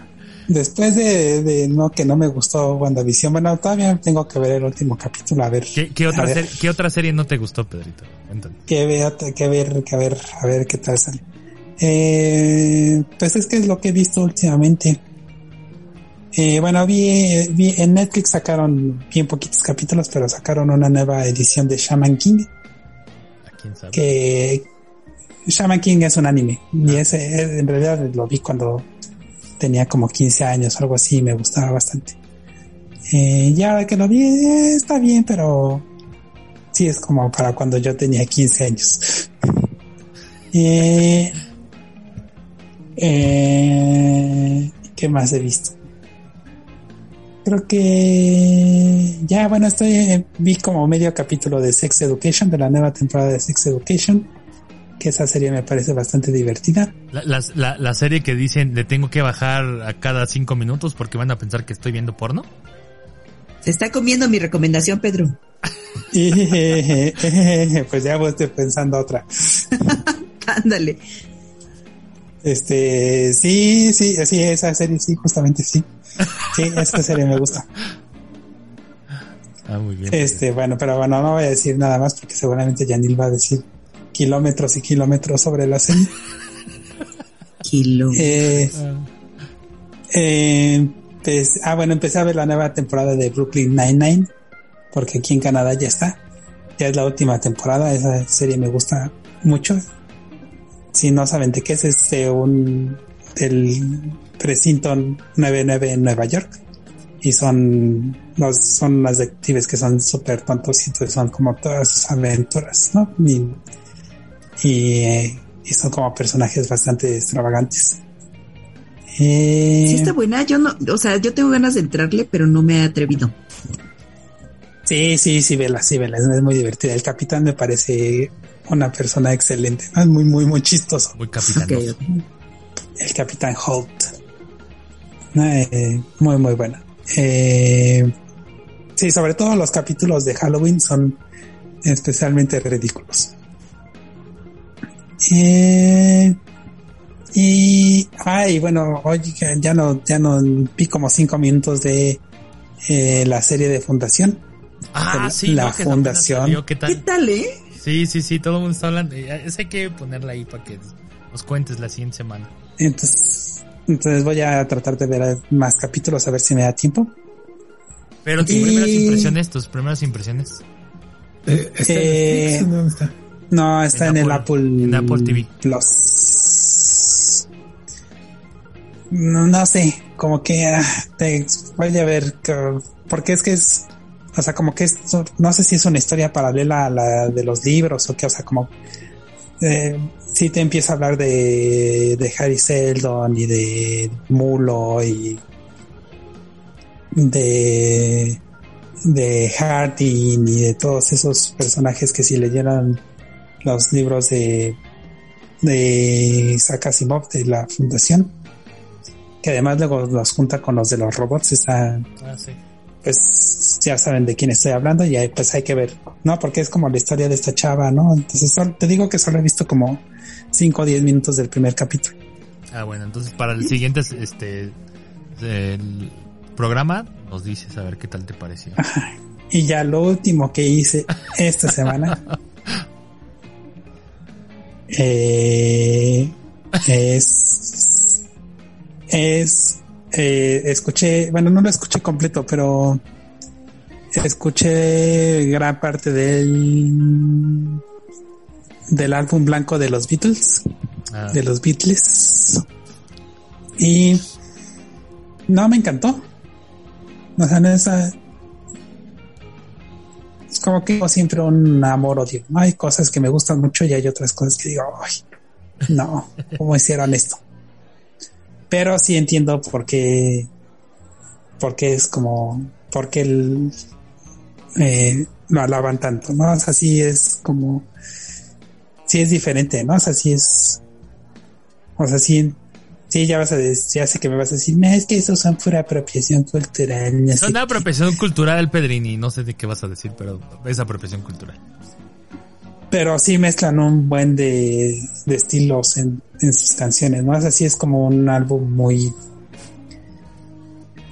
después de, de no que no me gustó WandaVision, bueno, todavía tengo que ver el último capítulo a ver. ¿Qué, qué otra a ver, serie, ¿Qué otra serie no te gustó, Pedrito? Cuéntame. que ver, que ver, que ver, a ver qué tal sale. Eh, pues es que es lo que he visto últimamente. Eh, bueno, vi, vi en Netflix sacaron bien poquitos capítulos, pero sacaron una nueva edición de Shaman King, ¿A quién sabe? que Shaman King es un anime y ese eh, en realidad lo vi cuando tenía como 15 años, algo así, y me gustaba bastante. Eh, ya ahora que lo vi, eh, está bien, pero sí es como para cuando yo tenía 15 años. Eh, eh, ¿Qué más he visto? Creo que ya, bueno, estoy, eh, vi como medio capítulo de Sex Education, de la nueva temporada de Sex Education, que esa serie me parece bastante divertida. La, la, la, la serie que dicen le tengo que bajar a cada cinco minutos porque van a pensar que estoy viendo porno. se está comiendo mi recomendación, Pedro. Pues ya estoy pensando otra. Ándale. Este, sí, sí, sí, esa serie, sí, justamente sí. Sí, esa serie me gusta. Ah, muy bien. Este, bueno, pero bueno, no voy a decir nada más porque seguramente Yanil va a decir kilómetros y kilómetros sobre la serie. Kilo. Eh, eh, pues, ah, bueno, empecé a ver la nueva temporada de Brooklyn Nine-Nine porque aquí en Canadá ya está. Ya es la última temporada. Esa serie me gusta mucho. Si no saben de qué es, es de un del precinto 99 en Nueva York. Y son los, son las detectives que son súper tontos y entonces son como todas sus aventuras, ¿no? Y, y, y son como personajes bastante extravagantes. Eh, Sí está buena, yo no, o sea, yo tengo ganas de entrarle, pero no me he atrevido. Sí, sí, sí, vela, sí, vela, es, muy divertida. El capitán me parece una persona excelente, ¿no? es muy, muy, muy chistoso. Muy capitanoso. Ok, El capitán Holt. Eh, muy, muy buena. Eh, sí, sobre todo los capítulos de Halloween son especialmente ridículos. Eh, y, ay, bueno, que ya no, ya no vi como cinco minutos de eh, la serie de Fundación. Ah, La- sí, la ¿no? Que apenas fundación. salió, ¿Qué ¿Qué tal? eh? Sí, sí, sí, todo el mundo está hablando. Esa hay que ponerla ahí para que nos cuentes la siguiente semana. Entonces, Entonces voy a tratar de ver más capítulos a ver si me da tiempo. Pero tus Y- primeras impresiones, tus primeras impresiones. Eh, ¿Está en Eh, Netflix? ¿Dónde está? No, está en, En el Apple- Apple, en Apple TV. Plus. No, no sé, como que ah, te voy a ver que- porque es que es, o sea, como que es, no sé si es una historia paralela a la de los libros o qué, o sea, como eh, te empieza a hablar de, de Harry Seldon y de Mulo y de de y de todos esos personajes que si leyeran los libros de de Isaac Asimov de la fundación que además luego los junta con los de los robots está Ah, sí. Pues ya saben de quién estoy hablando y ahí, pues hay que ver no porque es como la historia de esta chava no entonces sol- te digo que solo he visto como 5 o 10 minutos del primer capítulo. Ah, bueno, entonces para el siguiente este el programa nos dices a ver qué tal te pareció. y ya lo último que hice esta semana eh, es es eh, escuché bueno no lo escuché completo pero escuché gran parte del del álbum blanco de los Beatles Ah, de los Beatles. Y no me encantó. O sea no es, ah, es como que siempre un amor odio. Hay cosas que me gustan mucho y hay otras cosas que digo ay no cómo hicieron esto pero sí entiendo por qué porque es como porque el eh, lo alaban tanto no o sea sí es como sí es diferente no o sea sí es o sea sí sí ya vas a decir ya sé que me vas a decir "No, es que eso son pura apropiación cultural no es una qué". apropiación cultural, Pedrini. No sé de qué vas a decir, pero es apropiación cultural. pero sí mezclan un buen de, de estilos en, en sus canciones, ¿no? O sea, sí es como un álbum muy,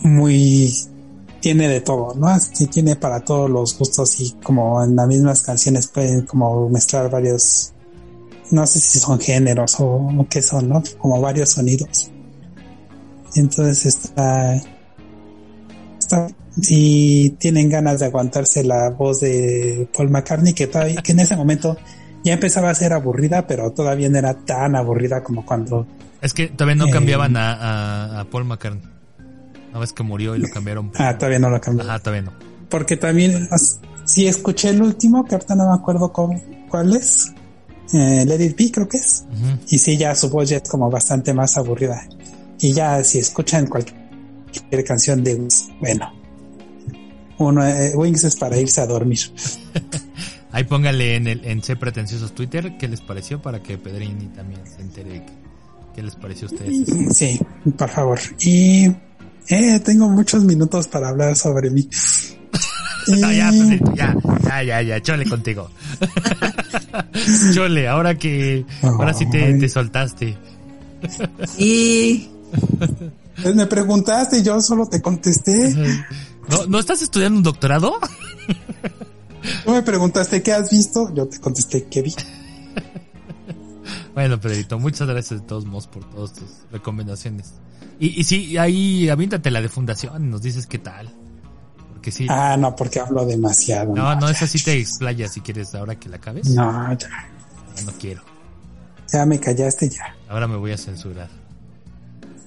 muy, tiene de todo, ¿no? Sí tiene para todos los gustos y como en las mismas canciones pueden como mezclar varios, no sé si son géneros o, qué son, ¿no? Como varios sonidos. Entonces está, está, si tienen ganas de aguantarse la voz de Paul McCartney, que todavía, que en ese momento ya empezaba a ser aburrida, pero todavía no era tan aburrida como cuando Es que todavía no Eh. cambiaban a, a, a Paul McCartney. Una vez que murió y lo cambiaron. por- ah, todavía no lo cambió. Ajá, todavía no. Porque también, si escuché el último, que ahorita no me acuerdo cómo- cuál es, eh, Let It Be creo que es, y sí, ya su voz ya es como bastante más aburrida. Y ya si escuchan cualquier canción de Wings, bueno, uno, eh, Wings es para irse a dormir. Ahí póngale en el en C Pretenciosos Twitter qué les pareció para que Pedrini también se entere qué, qué les pareció a ustedes. Sí, por favor. Y eh, tengo muchos minutos para hablar sobre mí. No, ya, Pedrito, ya, ya, ya, ya, chole contigo. chole, ahora que, ahora sí te, te soltaste. Y Pues me preguntaste y yo solo te contesté. ¿No, ¿No estás estudiando un doctorado? Tú me preguntaste qué has visto, yo te contesté qué vi. Bueno, Pedrito, muchas gracias de todos modos por todas tus recomendaciones. Y, y sí, ahí aviéntate la de fundación y nos dices qué tal. Porque sí. Ah, no, porque hablo demasiado. no, no, ya, esa sí te explayas si quieres ahora que la acabes. No, ya, Ya no quiero. ya me callaste ya. Ahora me voy a censurar.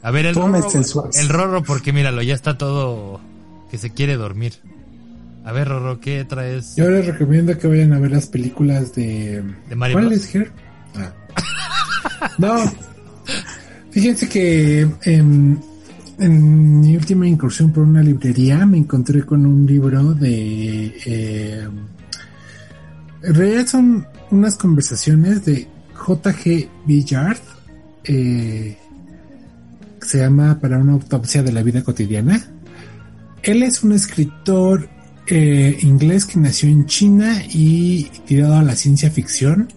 A ver, el Tú rorro, el rorro, porque míralo, ya está todo que se quiere dormir. A ver, Rorro, ¿qué traes? Yo les recomiendo que vayan a ver las películas de. ¿De Mario ¿Cuál es, Ger? Ah. No. Fíjense que em, en mi última incursión por una librería me encontré con un libro de. em, en realidad son unas conversaciones de J.G. Billard. eh, se llama Para una autopsia de la vida cotidiana. Él es un escritor eh, inglés que nació en China y tirado a la ciencia ficción.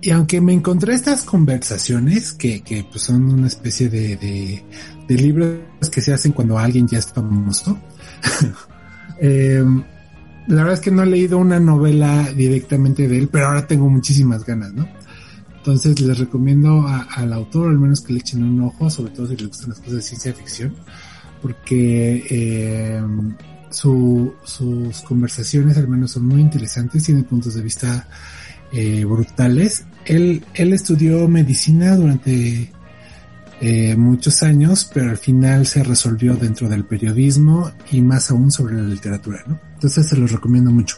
Y aunque me encontré estas conversaciones, que, que pues son una especie de, de, de libros que se hacen cuando alguien ya es famoso, eh, la verdad es que no he leído una novela directamente de él, pero ahora tengo muchísimas ganas, ¿no? Entonces les recomiendo al autor al menos que le echen un ojo, sobre todo si les gustan las cosas de ciencia ficción, porque eh, su- sus conversaciones al menos son muy interesantes, tiene puntos de vista eh, brutales. Él, él estudió medicina durante eh, muchos años, pero al final se resolvió dentro del periodismo y más aún sobre la literatura, ¿no? Entonces se los recomiendo mucho.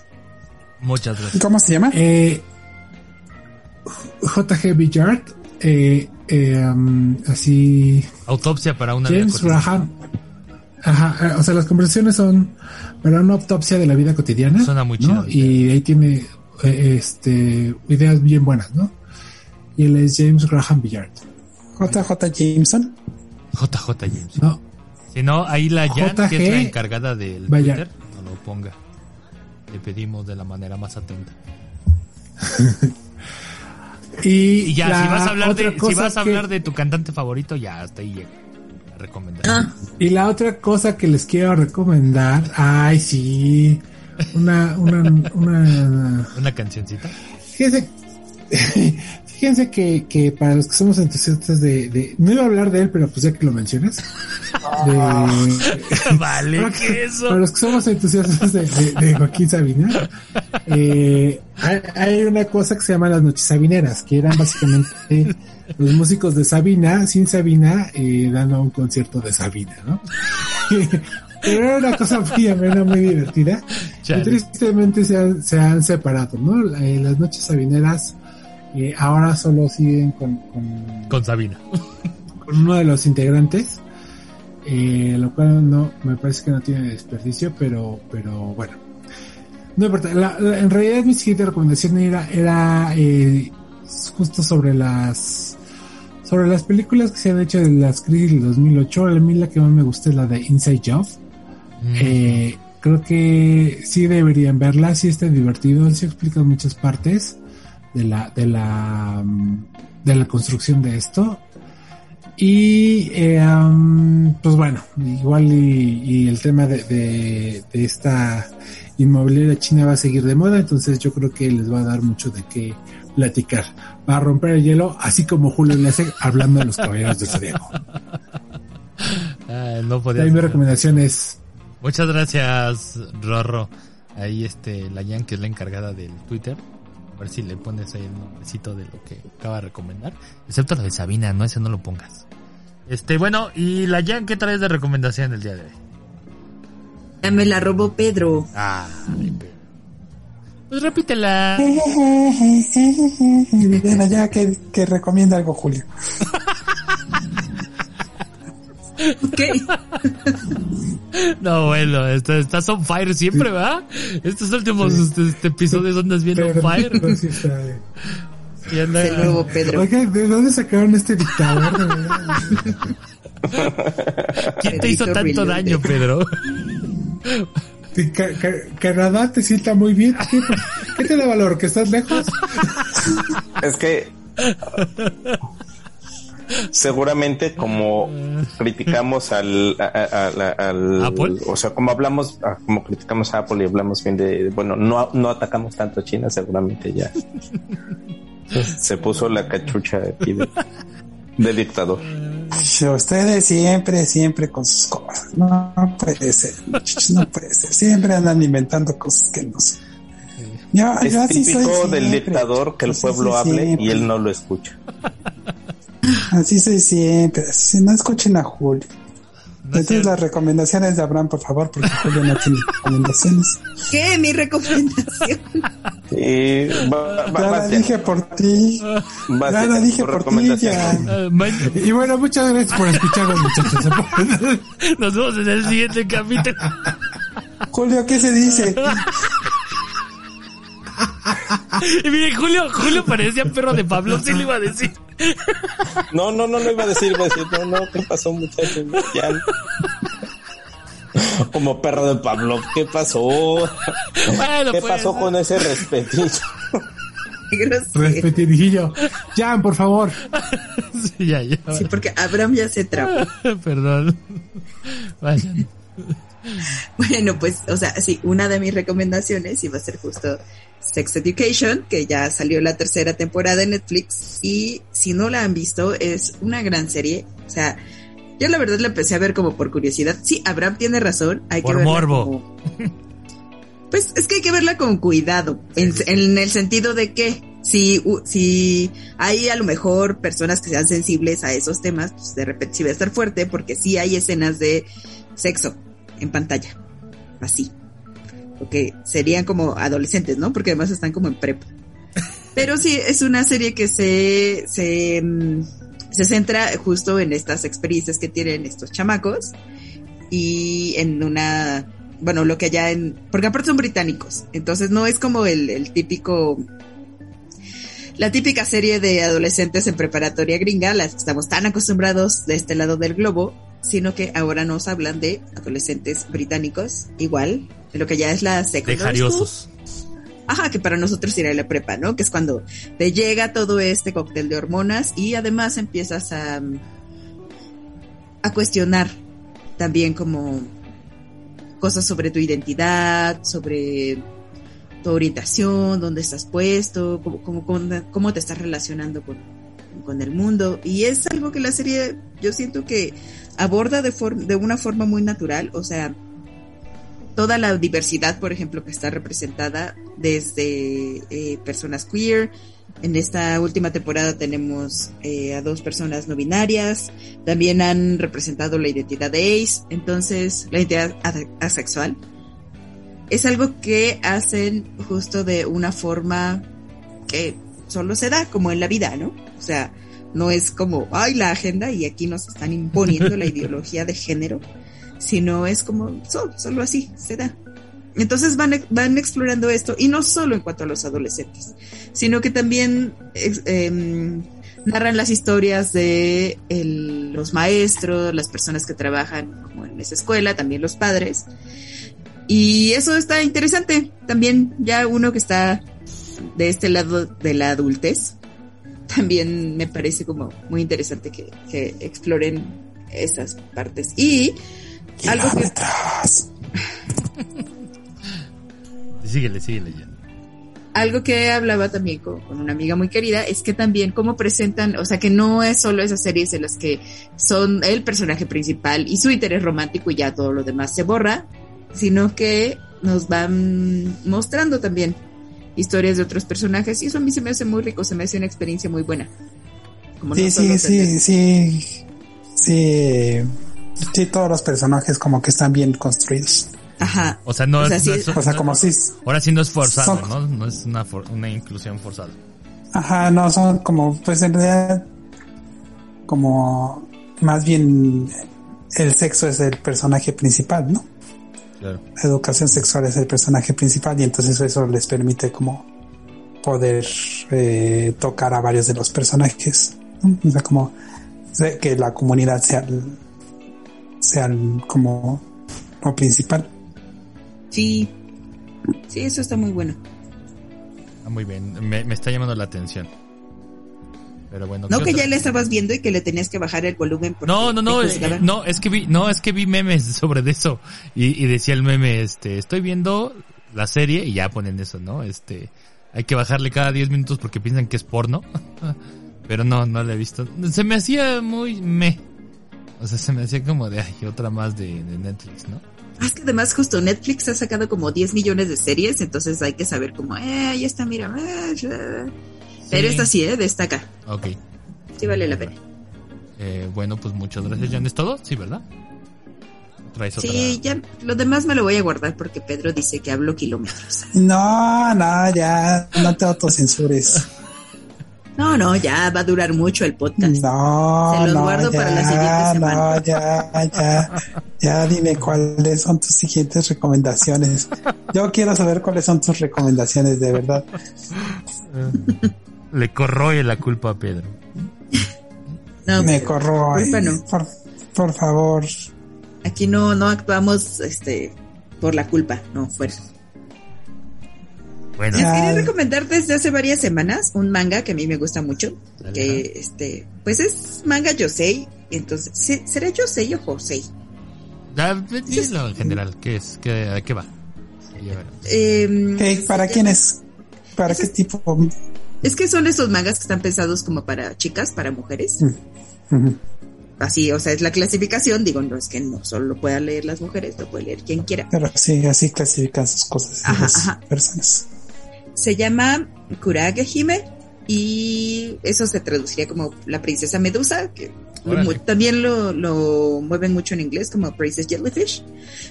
Muchas gracias. ¿Cómo se llama? Eh, J.G. Billard, eh, eh, um, así Autopsia para una James. Graham. Ajá, eh, o sea, las conversaciones son para una autopsia de la vida cotidiana. Suena muy ¿no? chido. Y ahí tiene eh, este ideas bien buenas, ¿no? Y él es James Graham Billard. JJ Jameson. JJ James. No, Si no, ahí la Jan, JG, que es la encargada del vaya. Twitter, no lo ponga. Le pedimos de la manera más atenta. y, Y ya, si vas a hablar de, si vas a que- hablar de tu cantante favorito, ya hasta ahí llega recomendación. Ah, Y la otra cosa que les quiero recomendar, ay sí, una, una, una, Una cancioncita. fíjense, fíjense que, que para los que somos entusiastas de, de, no iba a hablar de él, pero pues ya que lo mencionas, de, vale, para, que eso. para los que somos entusiastas de, Joaquín Sabina, eh, hay, hay una cosa que se llama las noches sabineras, que eran básicamente los músicos de Sabina, sin Sabina, eh, dando un concierto de Sabina, ¿no? Pero era una cosa muy amena, muy divertida. Chale. Y tristemente se han, se han separado, ¿no? Eh, las noches sabineras eh, ahora solo siguen con, con, Con Sabina. con uno de los integrantes, eh, lo cual no me parece que no tiene desperdicio, pero, pero bueno. No importa. La- la- en realidad mi siguiente recomendación era, era eh, justo sobre las sobre las películas que se han hecho de las crisis del 2008. A mí la que más me gusta es la de Inside Job. Mm. Eh, creo que sí deberían verla, sí está divertido, sí explica muchas partes de la, de la, mm, de la construcción de esto. Y, eh, pues bueno, igual y, y el tema de, de, de esta inmobiliaria china va a seguir de moda, entonces yo creo que les va a dar mucho de qué platicar. Va a romper el hielo, así como Julio le hace hablando de los caballeros del zodiaco. Ah, no podía Ahí mi recomendación es Muchas gracias, Rorro. Ahí este, la Jan, que es la encargada del Twitter. A ver si le pones ahí el nombrecito de lo que acaba de recomendar. Excepto lo de Sabina, no, ese no lo pongas. Este, bueno, y la Jan, ¿qué traes de recomendación el día de hoy? ya me la robó Pedro. Ah, pues repítela. Bueno, ya que, que recomienda algo, Julio. Ok. No, bueno, está- estás on fire siempre, ¿va? Estos últimos este, este, episodios andas bien on Pero- fire. pero sí está bien. Y anda- De nuevo Pedro. Oiga, ¿de dónde sacaron este dictador? De verdad? ¿Quién te hizo tanto daño, Pedro? Que Ca- Ca- Canadá te sienta muy bien. ¿Qué, qué te da valor? ¿Que estás lejos? Es que seguramente como criticamos al, a- a- a- al- ¿Apple? o sea, como hablamos, ah, como criticamos a Apple y hablamos bien de, bueno, no, no atacamos tanto a China, seguramente ya se puso la cachucha aquí de, de dictador. Ustedes siempre, siempre con sus cosas. No, puede ser, muchachos, no puede ser. Siempre andan inventando cosas que no son. Yo, Es yo así soy típico del dictador que el pueblo hable y él no lo escucha. Así soy siempre. así, no escuchen a Julio. No es Entonces las recomendaciones de Abraham, por favor, porque Julio no tiene recomendaciones. ¿Qué? Mi recomendación. Y va, va- Ya va- la dije por ti. Ya la dije por ti, ma- Y bueno, muchas gracias por escucharnos, muchachos. Nos vemos en el siguiente capítulo. Julio, ¿qué se dice? Y mire, Julio, Julio parecía perro de Pablo, sí le iba a decir. No, no, no, no iba a decir, iba a decir, no, no, ¿qué pasó, muchachos? Ya. Como perro de Pablo, ¿qué pasó? Bueno, ¿Qué pues, pasó con ese respetillo? Qué grosero. Respetirijillo. Jan, por favor. Sí, ya, ya. Sí, porque Abraham ya se trabó. Perdón. Vayan. Bueno, pues, o sea, sí, una de mis recomendaciones iba a ser justo Sex Education, que ya salió la tercera temporada en Netflix y si no la han visto es una gran serie. O sea, yo la verdad la empecé a ver como por curiosidad. Sí, Abraham tiene razón. Hay Por que verla morbo. como- Pues es que hay que verla con cuidado, en, en el sentido de que si, si hay a lo mejor personas que sean sensibles a esos temas, pues de repente sí va a estar fuerte porque sí hay escenas de sexo en pantalla, así. Porque serían como adolescentes, ¿no? Porque además están como en prepa. Pero sí, es una serie que se, se, mm, se centra justo en estas experiencias que tienen estos chamacos y en una, bueno, lo que allá en, porque aparte son británicos, entonces no es como el, el típico, la típica serie de adolescentes en preparatoria gringa, las que estamos tan acostumbrados de este lado del globo, sino que ahora nos hablan de adolescentes británicos, igual, lo que ya es la secundaria. Ajá, que para nosotros irá la prepa, ¿no? Que es cuando te llega todo este cóctel de hormonas y además empiezas a, a cuestionar también como cosas sobre tu identidad, sobre tu orientación, dónde estás puesto, cómo, cómo, cómo- cómo te estás relacionando con, con el mundo. Y es algo que la serie yo siento que aborda de una forma muy natural, o sea, toda la diversidad, por ejemplo, que está representada desde eh, personas queer. En esta última temporada tenemos eh, a dos personas no binarias. También han representado la identidad de ace, entonces la identidad ase- asexual. Es algo que hacen justo de una forma que solo se da como en la vida, ¿no? O sea, no es como, ay, la agenda y aquí nos están imponiendo la ideología de género, sino es como, so- solo así se da. Entonces van, van explorando esto, y no solo en cuanto a los adolescentes, sino que también em, narran las historias de los maestros, las personas que trabajan como en esa escuela, también los padres. Y eso está interesante. También ya uno que está de este lado de la adultez, también me parece como muy interesante que, que exploren esas partes. Y algo que. Síguele, síguele ya. algo que hablaba también con, con una amiga muy querida es que también cómo presentan, o sea, que no es solo esas series en las que son el personaje principal y su interés romántico y ya todo lo demás se borra, sino que nos van mostrando también historias de otros personajes y eso a mí se me hace muy rico, se me hace una experiencia muy buena. Como no Sí, sí, sí, sí. Sí. Sí, todos los personajes como que están bien construidos. Ajá. O sea, no, O sea, es- sí no es- O sea, como si... Ahora sí no es forzado, Son- ¿no? No es una, for- una inclusión forzada. Ajá, no, son como, pues en realidad, como más bien el sexo es el personaje principal, ¿no? Claro. La educación sexual es el personaje principal y entonces eso les permite como poder eh, tocar a varios de los personajes. ¿no? O sea, como que la comunidad sea, el- sea el- como lo principal. Sí. Sí, eso está muy bueno. Ah, muy bien. Me, me está llamando la atención. Pero bueno. No ¿qué que otra? ya le estabas viendo y que le tenías que bajar el volumen. No, no, no, eh, juzgaban. no, es que vi, no, es que vi memes sobre de eso y, y decía el meme, este, estoy viendo la serie y ya ponen eso, ¿no? Este, hay que bajarle cada 10 minutos porque piensan que es porno, pero no, no la he visto. Se me hacía muy me, o sea, se me hacía como de, ay, otra más de, de Netflix, ¿no? Es que además justo Netflix ha sacado como 10 millones de series, entonces hay que saber como, eh, ahí está, mira. eh, eh. Pero esta sí, eh, destaca. Ok. Sí vale la pena. Eh, bueno, pues muchas gracias, Jan. ¿Es todo? Sí, ¿verdad? ¿Traes otra? Sí, ya, lo demás me lo voy a guardar porque Pedro dice que hablo kilómetros. No, no, ya, no te autocensures. No, no, ya va a durar mucho el podcast. No, Se los no, guardo ya, para la siguiente semana. No, ya, ya, ya dime cuáles son tus siguientes recomendaciones. Yo quiero saber cuáles son tus recomendaciones, de verdad. Le corroe la culpa a Pedro. No, Me Pedro, corro. culpa no. Por, por favor. Aquí no, no actuamos este por la culpa, no, fuera. Bueno, Les quería recomendar desde hace varias semanas un manga que a mí me gusta mucho, Dale, que este, pues es manga Yosei, entonces, ¿se- ¿será Yosei o Josei? dilo en general, ¿qué es? ¿Qué, ¿A qué va? Em, ¿Qué- ¿Para quién es? ¿Para qué tipo? Es que son esos mangas que están pensados como para chicas, para mujeres. Así, o sea, es la clasificación. Digo, no es que no solo lo puedan leer las mujeres, lo puede leer quien quiera. Pero sí, así clasifican sus cosas las personas. Se llama Kurage Hime y eso se traduciría como la princesa medusa, que también lo, lo mueven mucho en inglés como Princess Jellyfish.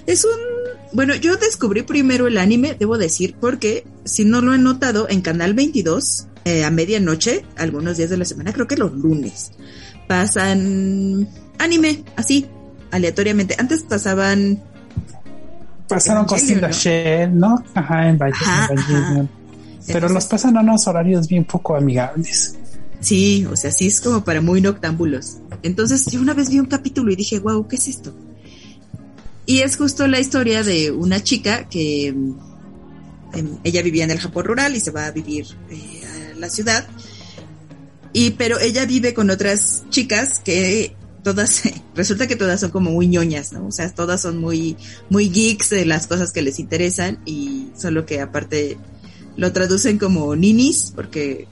Es un bueno, yo descubrí primero el anime, debo decir, porque si no lo he notado, en Canal 22, eh, a medianoche, algunos días de la semana, creo que los lunes, pasan anime, así, aleatoriamente. Antes pasaban... Pasaron Costing Shell, ¿no? Ajá, en Evangelion. Pero los pasan a unos horarios bien poco amigables. Sí, o sea, sí es como para muy noctámbulos. Entonces yo una vez vi un capítulo y dije, wow, ¿qué es esto? Y es justo la historia de una chica que em, ella vivía en el Japón rural y se va a vivir eh, a la ciudad. Y pero ella vive con otras chicas que todas, resulta que todas son como muy ñoñas, ¿no? O sea, todas son muy, muy geeks de las cosas que les interesan y solo que aparte lo traducen como ninis porque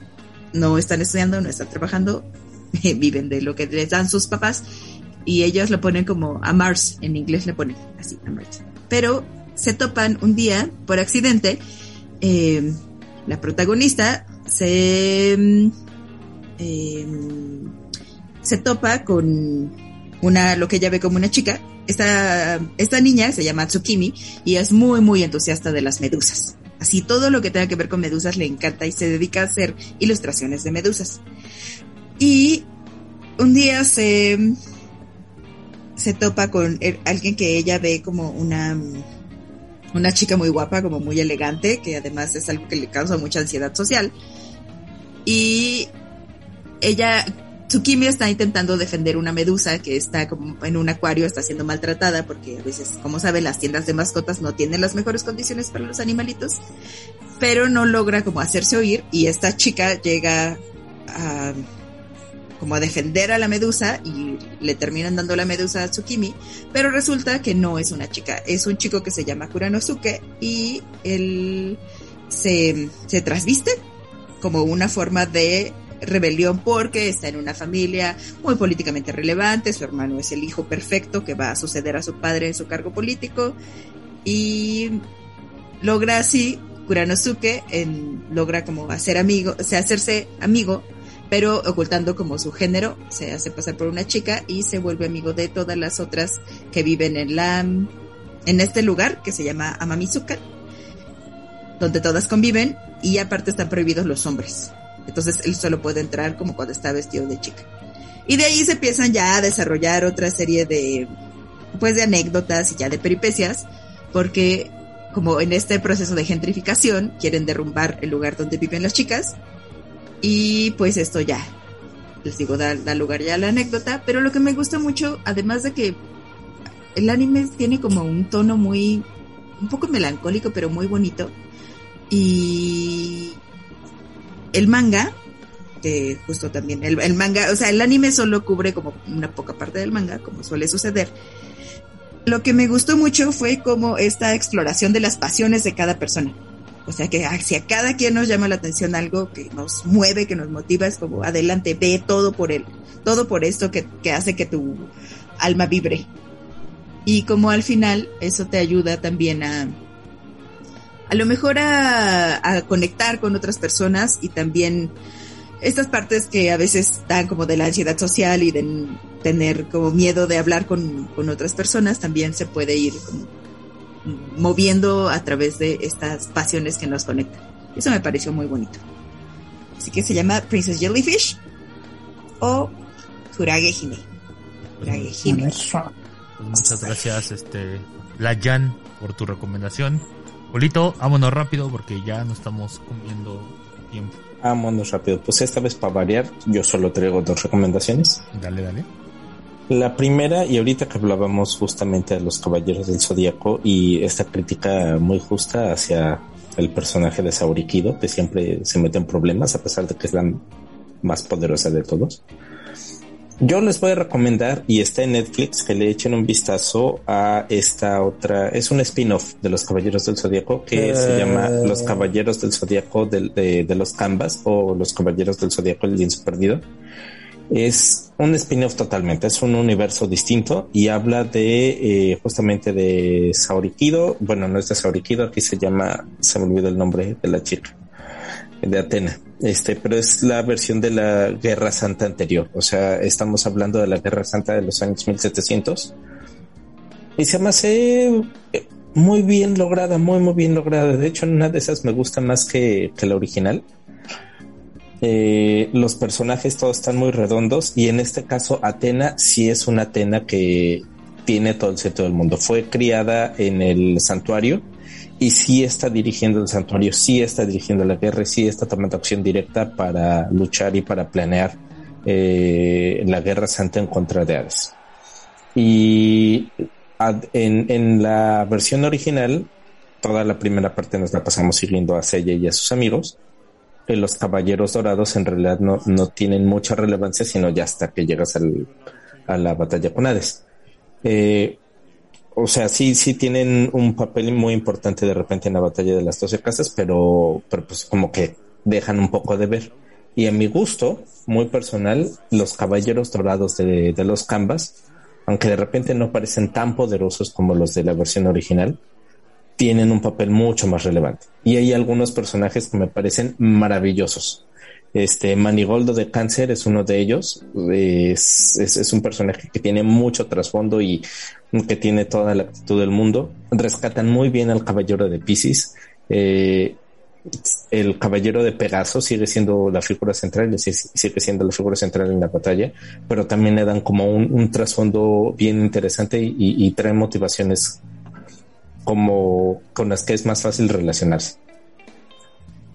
no están estudiando, no están trabajando, viven de lo que les dan sus papás y ellos lo ponen como a Mars, en inglés le ponen así, a Mars. Pero se topan un día, por accidente, eh, la protagonista se, mm, em, se topa con una, lo que ella ve como una chica. Esta, esta niña se llama Tsukimi y es muy, muy entusiasta de las medusas. Así todo lo que tenga que ver con medusas le encanta y se dedica a hacer ilustraciones de medusas. Y un día se, se topa con alguien que ella ve como una, una chica muy guapa, como muy elegante, que además es algo que le causa mucha ansiedad social. Y ella, Tsukimi está intentando defender una medusa que está como en un acuario, está siendo maltratada, porque a veces, como saben, las tiendas de mascotas no tienen las mejores condiciones para los animalitos, pero no logra como hacerse oír y esta chica llega a como a defender a la medusa y le terminan dando la medusa a Tsukimi, pero resulta que no es una chica, es un chico que se llama Kuranosuke y él se, se trasviste como una forma de rebelión porque está en una familia muy políticamente relevante, su hermano es el hijo perfecto que va a suceder a su padre en su cargo político y logra así Kuranosuke en, logra como hacer amigo, o sea, hacerse amigo pero ocultando como su género, se hace pasar por una chica y se vuelve amigo de todas las otras que viven en la en este lugar que se llama Amamizuka, donde todas conviven y aparte están prohibidos los hombres. Entonces él solo puede entrar como cuando está vestido de chica. Y de ahí se empiezan ya a desarrollar otra serie de pues de anécdotas y ya de peripecias, porque como en este proceso de gentrificación quieren derrumbar el lugar donde viven las chicas y pues esto ya, les digo, da, lugar ya a la anécdota, pero lo que me gusta mucho, además de que el anime tiene como un tono muy, un poco melancólico, pero muy bonito. Y el manga, que justo también, el, el, manga, o sea, el anime solo cubre como una poca parte del manga, como suele suceder. Lo que me gustó mucho fue como esta exploración de las pasiones de cada persona. O sea que si a cada quien nos llama la atención algo que nos mueve, que nos motiva, es como adelante, ve todo por él, todo por esto que, hace que tu alma vibre. Y como al final eso te ayuda también a, a lo mejor a, conectar con otras personas y también estas partes que a veces dan como de la ansiedad social y de tener como miedo de hablar con, con otras personas, también se puede ir moviendo a través de estas pasiones que nos conectan. Eso me pareció muy bonito. Así que se llama Princess Jellyfish o Kurage Hime. Hime. Muchas gracias, este, Layan, por tu recomendación. Polito, vámonos rápido porque ya no estamos comiendo tiempo. Vámonos rápido. Pues esta vez para variar, yo solo traigo dos recomendaciones. Dale, dale. La primera, y ahorita que hablábamos justamente de los Caballeros del Zodíaco y esta crítica muy justa hacia el personaje de Saurikido, que siempre se mete en problemas a pesar de que es la más poderosa de todos. Yo les voy a recomendar, y está en Netflix, que le echen un vistazo a esta otra, es un spin-off de Los Caballeros del Zodíaco que se llama Los Caballeros del Zodíaco de, de, los Canvas o Los Caballeros del Zodíaco el Lienzo Perdido. Es un spin-off totalmente, es un universo distinto y habla de eh, justamente de Saorikido, bueno, no es de Saorikido, aquí se llama, se me olvidó el nombre de la chica, de Atena este, pero es la versión de la Guerra Santa anterior. O sea, estamos hablando de la Guerra Santa de los años 1700. Y se me hace eh, muy bien lograda, muy, muy bien lograda. De hecho, una de esas me gusta más que, la original. Eh, los personajes todos están muy redondos y en este caso Atena sí es una Atena que tiene todo el centro del mundo. Fue criada en el santuario y sí está dirigiendo el santuario, sí está dirigiendo la guerra, sí está tomando acción directa para luchar y para planear eh, la guerra santa en contra de Hades. Y en, en, la versión original, toda la primera parte nos la pasamos siguiendo a Sella y a sus amigos. Que los caballeros dorados en realidad no, no tienen mucha relevancia, sino ya hasta que llegas al, a la batalla con Hades. Eh, o sea, sí, sí tienen un papel muy importante de repente en la batalla de las doce casas, pero, pero pues como que dejan un poco de ver. Y a mi gusto, muy personal, los caballeros dorados de, de los Canvas, aunque de repente no parecen tan poderosos como los de la versión original, tienen un papel mucho más relevante. Y hay algunos personajes que me parecen maravillosos. Este Manigoldo de Cáncer es uno de ellos. Es, es, un personaje que tiene mucho trasfondo y que tiene toda la actitud del mundo. Rescatan muy bien al caballero de Pisces. Eh, el caballero de Pegaso sigue siendo la figura central, sigue siendo la figura central en la batalla, pero también le dan como un, trasfondo bien interesante y, y, trae motivaciones como con las que es más fácil relacionarse.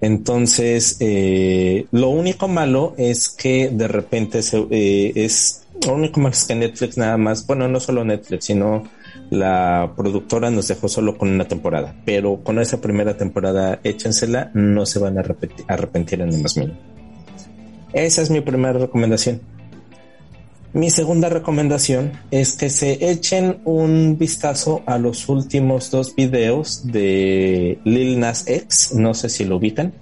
Entonces, eh, lo único malo es que de repente se, eh, es, lo único malo es que Netflix nada más, bueno, no solo Netflix, sino la productora nos dejó solo con una temporada, pero con esa primera temporada échensela, no se van a arrepentir en el más mínimo. Esa es mi primera recomendación. Mi segunda recomendación es que se echen un vistazo a los últimos dos videos de Lil Nas X, no sé si lo ubican,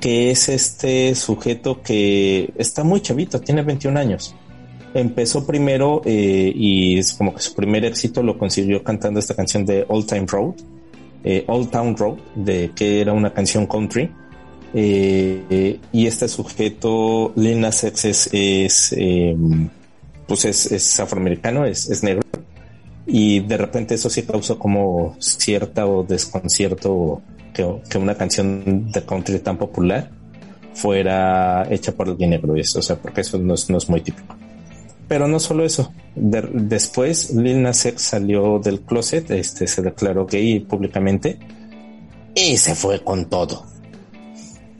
que es este sujeto que está muy chavito, tiene 21 años. Empezó primero eh, y es como que su primer éxito lo consiguió cantando esta canción de Old Time Road, eh, Old Town Road, de que era una canción country eh, y este sujeto, Lena Sex, es, es em, pues es, afroamericano, es, negro. Y de repente eso sí causó como cierta o desconcierto que, que una canción de country tan popular fuera hecha por alguien negro. Eso, o sea, porque eso no es, no es muy típico. Pero no solo eso. después, Lil Nas X salió del closet, este, se declaró gay públicamente y se fue con todo.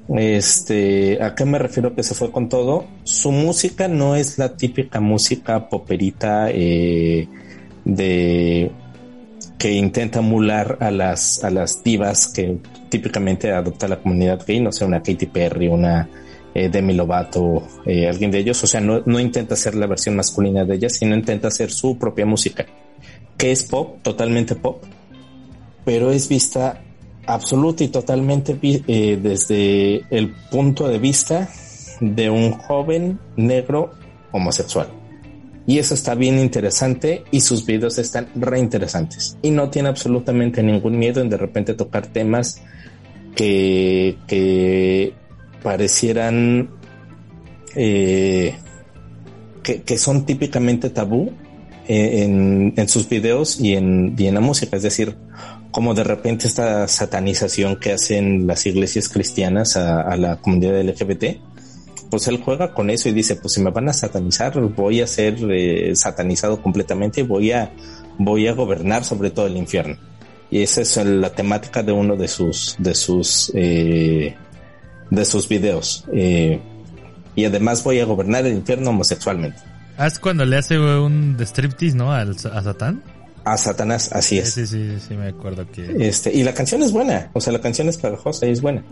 Este, ¿a qué me refiero que se fue con todo? Su música no es la típica música poperita eh, de que intenta emular a las a las divas que típicamente adopta la comunidad gay, no sé, una Katy Perry, una eh, Demi Lovato, eh, alguien de ellos, o sea, no, no intenta ser la versión masculina de ella, sino intenta hacer su propia música, que es pop, totalmente pop, pero es vista absoluta y totalmente eh, desde el punto de vista de un joven negro homosexual. Y eso está bien interesante y sus videos están re interesantes. Y no tiene absolutamente ningún miedo en de repente tocar temas que, que parecieran eh, que, son típicamente tabú eh, en, en, sus videos y en, y en la música. Es decir, como de repente esta satanización que hacen las iglesias cristianas a, la comunidad LGBT, pues él juega con eso y dice, pues si me van a satanizar, voy a ser eh, satanizado completamente y voy a, voy a gobernar sobre todo el infierno. Y esa es la temática de uno de sus, de sus, eh, de sus videos. Eh, y además voy a gobernar el infierno homosexualmente. Ah, cuando le hace un striptease, ¿no? a Satán a Satanás, así es. Sí, sí, sí, me acuerdo que. Este, y la canción es buena, o sea, la canción es pegajosa y es buena.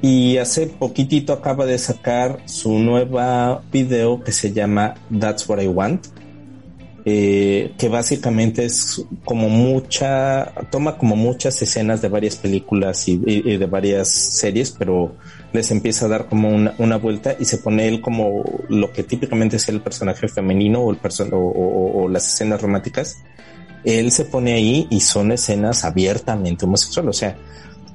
Y hace poquitito acaba de sacar su nueva video que se llama That's What I Want. Eh, que básicamente es como mucha, toma como muchas escenas de varias películas y, de varias series, pero les empieza a dar como una, vuelta y se pone él como lo que típicamente es el personaje femenino o, el o, las escenas románticas. Él se pone ahí y son escenas abiertamente homosexuales, o sea,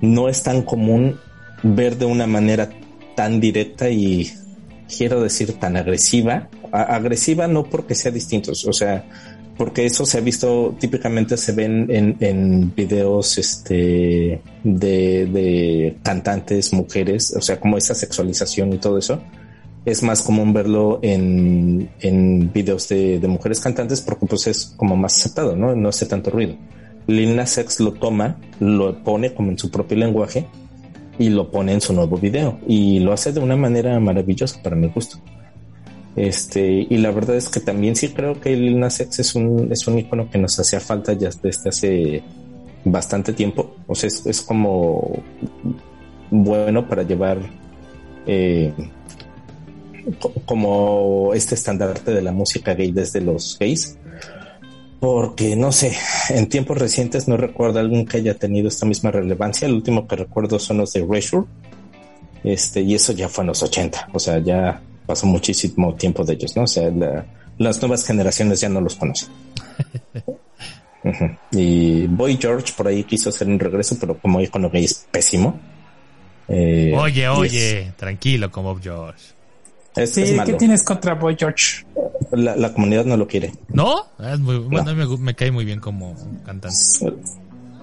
no es tan común ver de una manera tan directa y quiero decir tan agresiva. agresiva no porque sea distintos, o sea, porque eso se ha visto típicamente se ven en, en videos este de, de cantantes mujeres, o sea, como esa sexualización y todo eso. Es más común verlo en, en videos de, de mujeres cantantes porque pues es como más aceptado, ¿no? No hace tanto ruido. Lil Nas X lo toma, lo pone como en su propio lenguaje y lo pone en su nuevo video y lo hace de una manera maravillosa para mi gusto. Este, y la verdad es que también sí creo que Lil Nas X es un, es un icono que nos hacía falta ya desde hace bastante tiempo. O sea, es, como bueno para llevar eh, como este estandarte de la música gay desde los gays porque no sé, en tiempos recientes no recuerdo algún que haya tenido esta misma relevancia. El último que recuerdo son los de Erasure. Este, y eso ya fue en los 80, o sea, ya pasó muchísimo tiempo de ellos, ¿no? O sea, las nuevas generaciones ya no los conocen. Y Boy George por ahí quiso hacer un regreso, pero como icono gay es pésimo. Eh, oye, oye, tranquilo como George sí, ¿qué tienes contra Boy George? La, comunidad no lo quiere. ¿No? Es muy, bueno, Me, cae muy bien como cantante.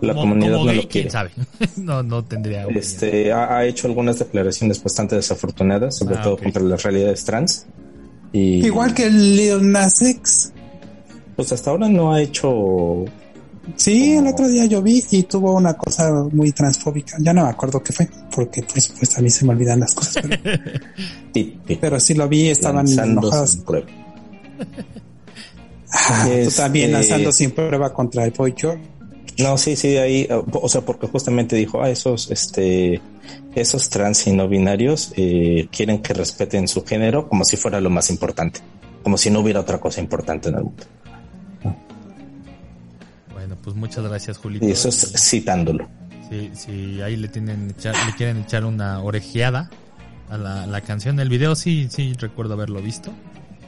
La comunidad no lo quiere. sabe? no, no tendría. Este, ha, hecho algunas declaraciones bastante desafortunadas, sobre ah, todo contra las realidades trans. Y, Igual que el Lil Nas X. Pues hasta ahora no ha hecho Sí, el otro día yo vi y tuvo una cosa muy transfóbica. Ya no me acuerdo qué fue, porque por supuesto a mí se me olvidan las cosas. Pero, sí lo vi, estaban enojados. Ah, tú también este, lanzando sin prueba contra el Boy No, sí, sí, ahí, o sea, porque justamente dijo, ah, esos, este, esos trans y no binarios eh, quieren que respeten su género como si fuera lo más importante, como si no hubiera otra cosa importante en el mundo pues muchas gracias, Julito. Y eso es citándolo. Sí, sí, ahí le tienen le quieren echar una orejeada a la, canción. El video sí, sí, recuerdo haberlo visto.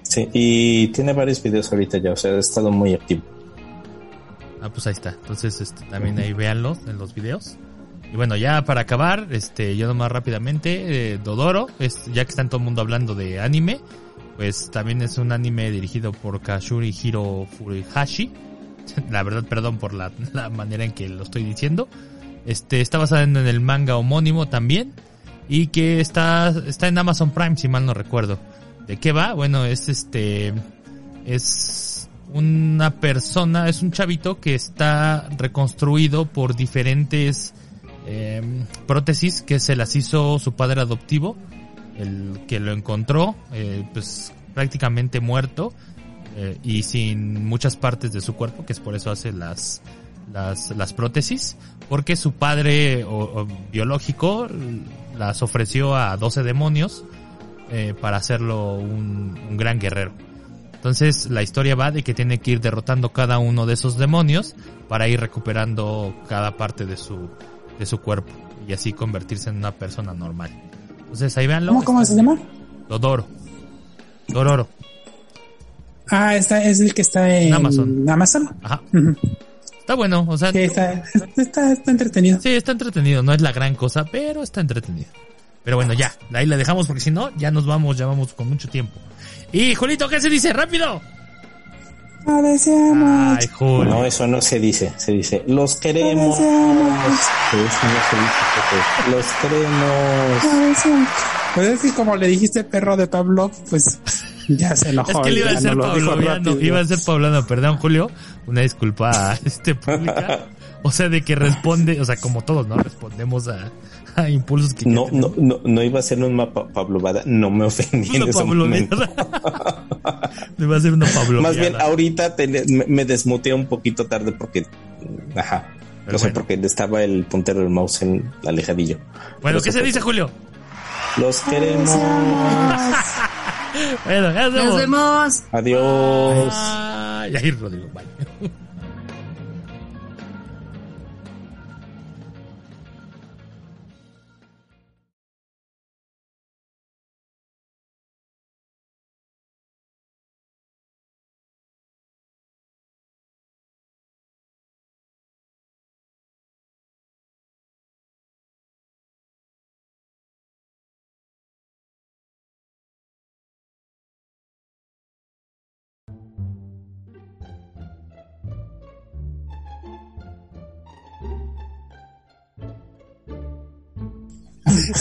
Sí, y tiene varios videos ahorita ya, o sea, ha estado muy activo. Ah, pues ahí está. Entonces, este, también ahí véanlos en los videos. Y bueno, ya para acabar, este, yo nomás rápidamente, eh, Dodoro, es, ya que están todo el mundo hablando de anime, pues también es un anime dirigido por Kashuri Hiro Furuhashi la verdad, perdón por la, manera en que lo estoy diciendo. Este, está basado en el manga homónimo también. Y que está, está en Amazon Prime, si mal no recuerdo. ¿De qué va? Bueno, es este, es una persona, es un chavito que está reconstruido por diferentes em, prótesis que se las hizo su padre adoptivo, el que lo encontró, eh, pues prácticamente muerto eh, y sin muchas partes de su cuerpo, que es por eso hace las, las, las prótesis, porque su padre biológico las ofreció a 12 demonios eh, para hacerlo un, un, gran guerrero. Entonces la historia va de que tiene que ir derrotando cada uno de esos demonios para ir recuperando cada parte de su, de su cuerpo y así convertirse en una persona normal. Entonces ahí veanlo. ¿Cómo, cómo se llama? Dodoro. Dororo. Ah, esta es el que está en Amazon. Amazon. Ajá. Está bueno, o sea. Está, está, entretenido. Sí, está entretenido. No es la gran cosa, pero está entretenido. Pero bueno, ya, ahí la dejamos porque si no, ya nos vamos, ya vamos con mucho tiempo. Y Julito, ¿qué se dice? ¡Rápido! deseamos. Ay, Julio. No, eso no se dice. Se dice, los queremos. Eso no se dice. Los queremos. Pues es que como le dijiste perro de Pablo, pues ya se enojó. Es que le iba a ser Pablo, iba a ser Pablano, perdón Julio, una disculpa a este pública. O sea, de que responde, o sea, como todos, ¿no? Respondemos a, a impulsos que... No, no, no, no iba a ser una Pablo Bada, no me ofendí en ese momento. iba a ser una Pablo Más bien, ahorita me, desmuteé un poquito tarde porque... Ajá. No sé, porque estaba el puntero del mouse en alejadillo. Bueno, ¿qué se dice, Julio? Los queremos. Bueno, ya nos vemos. Adiós. Ay, ahí, Rodrigo, bye.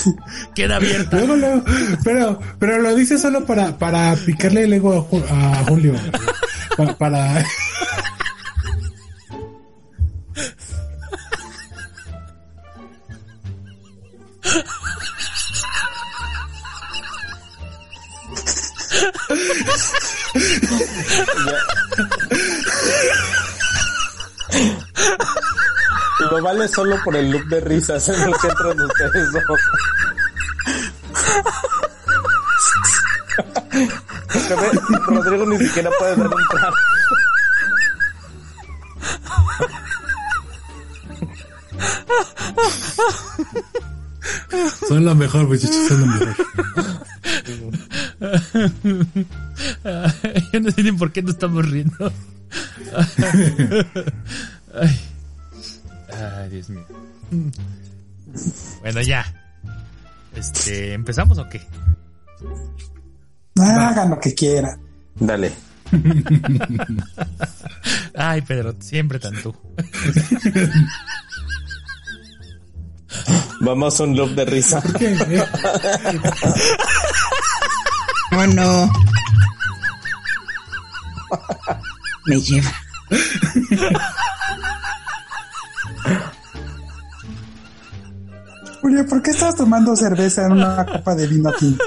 Queda abierta. Luego, luego, pero, pero lo dice solo para, para picarle el ego a, a Julio. Pa- para. Solo por el look de risas en el que entran ustedes dos. Rodrigo ni siquiera puede dar un trago. Son lo mejor, muchachos, son lo mejor. Yo no sé ni por qué nos estamos riendo. Ay. Dios mío. Bueno, ya. Este, ¿empezamos o qué? Hagan lo que quieran. Dale. Ay, Pedro, siempre tan tú. Vamos a un loop de risa. ¿Qué? Oh, no. Me lleva. Julio, ¿por qué estás tomando cerveza en una copa de vino tinto?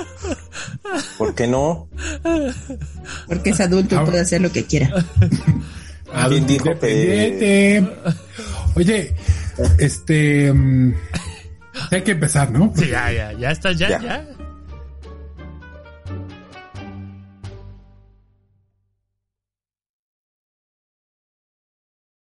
¿Por qué no? Porque es adulto y puede hacer lo que quiera. ¿Quién dijo que-. Oye, este. mm, hay que empezar, ¿no? Sí, ya, ya, ya está, ya, Ya. ya.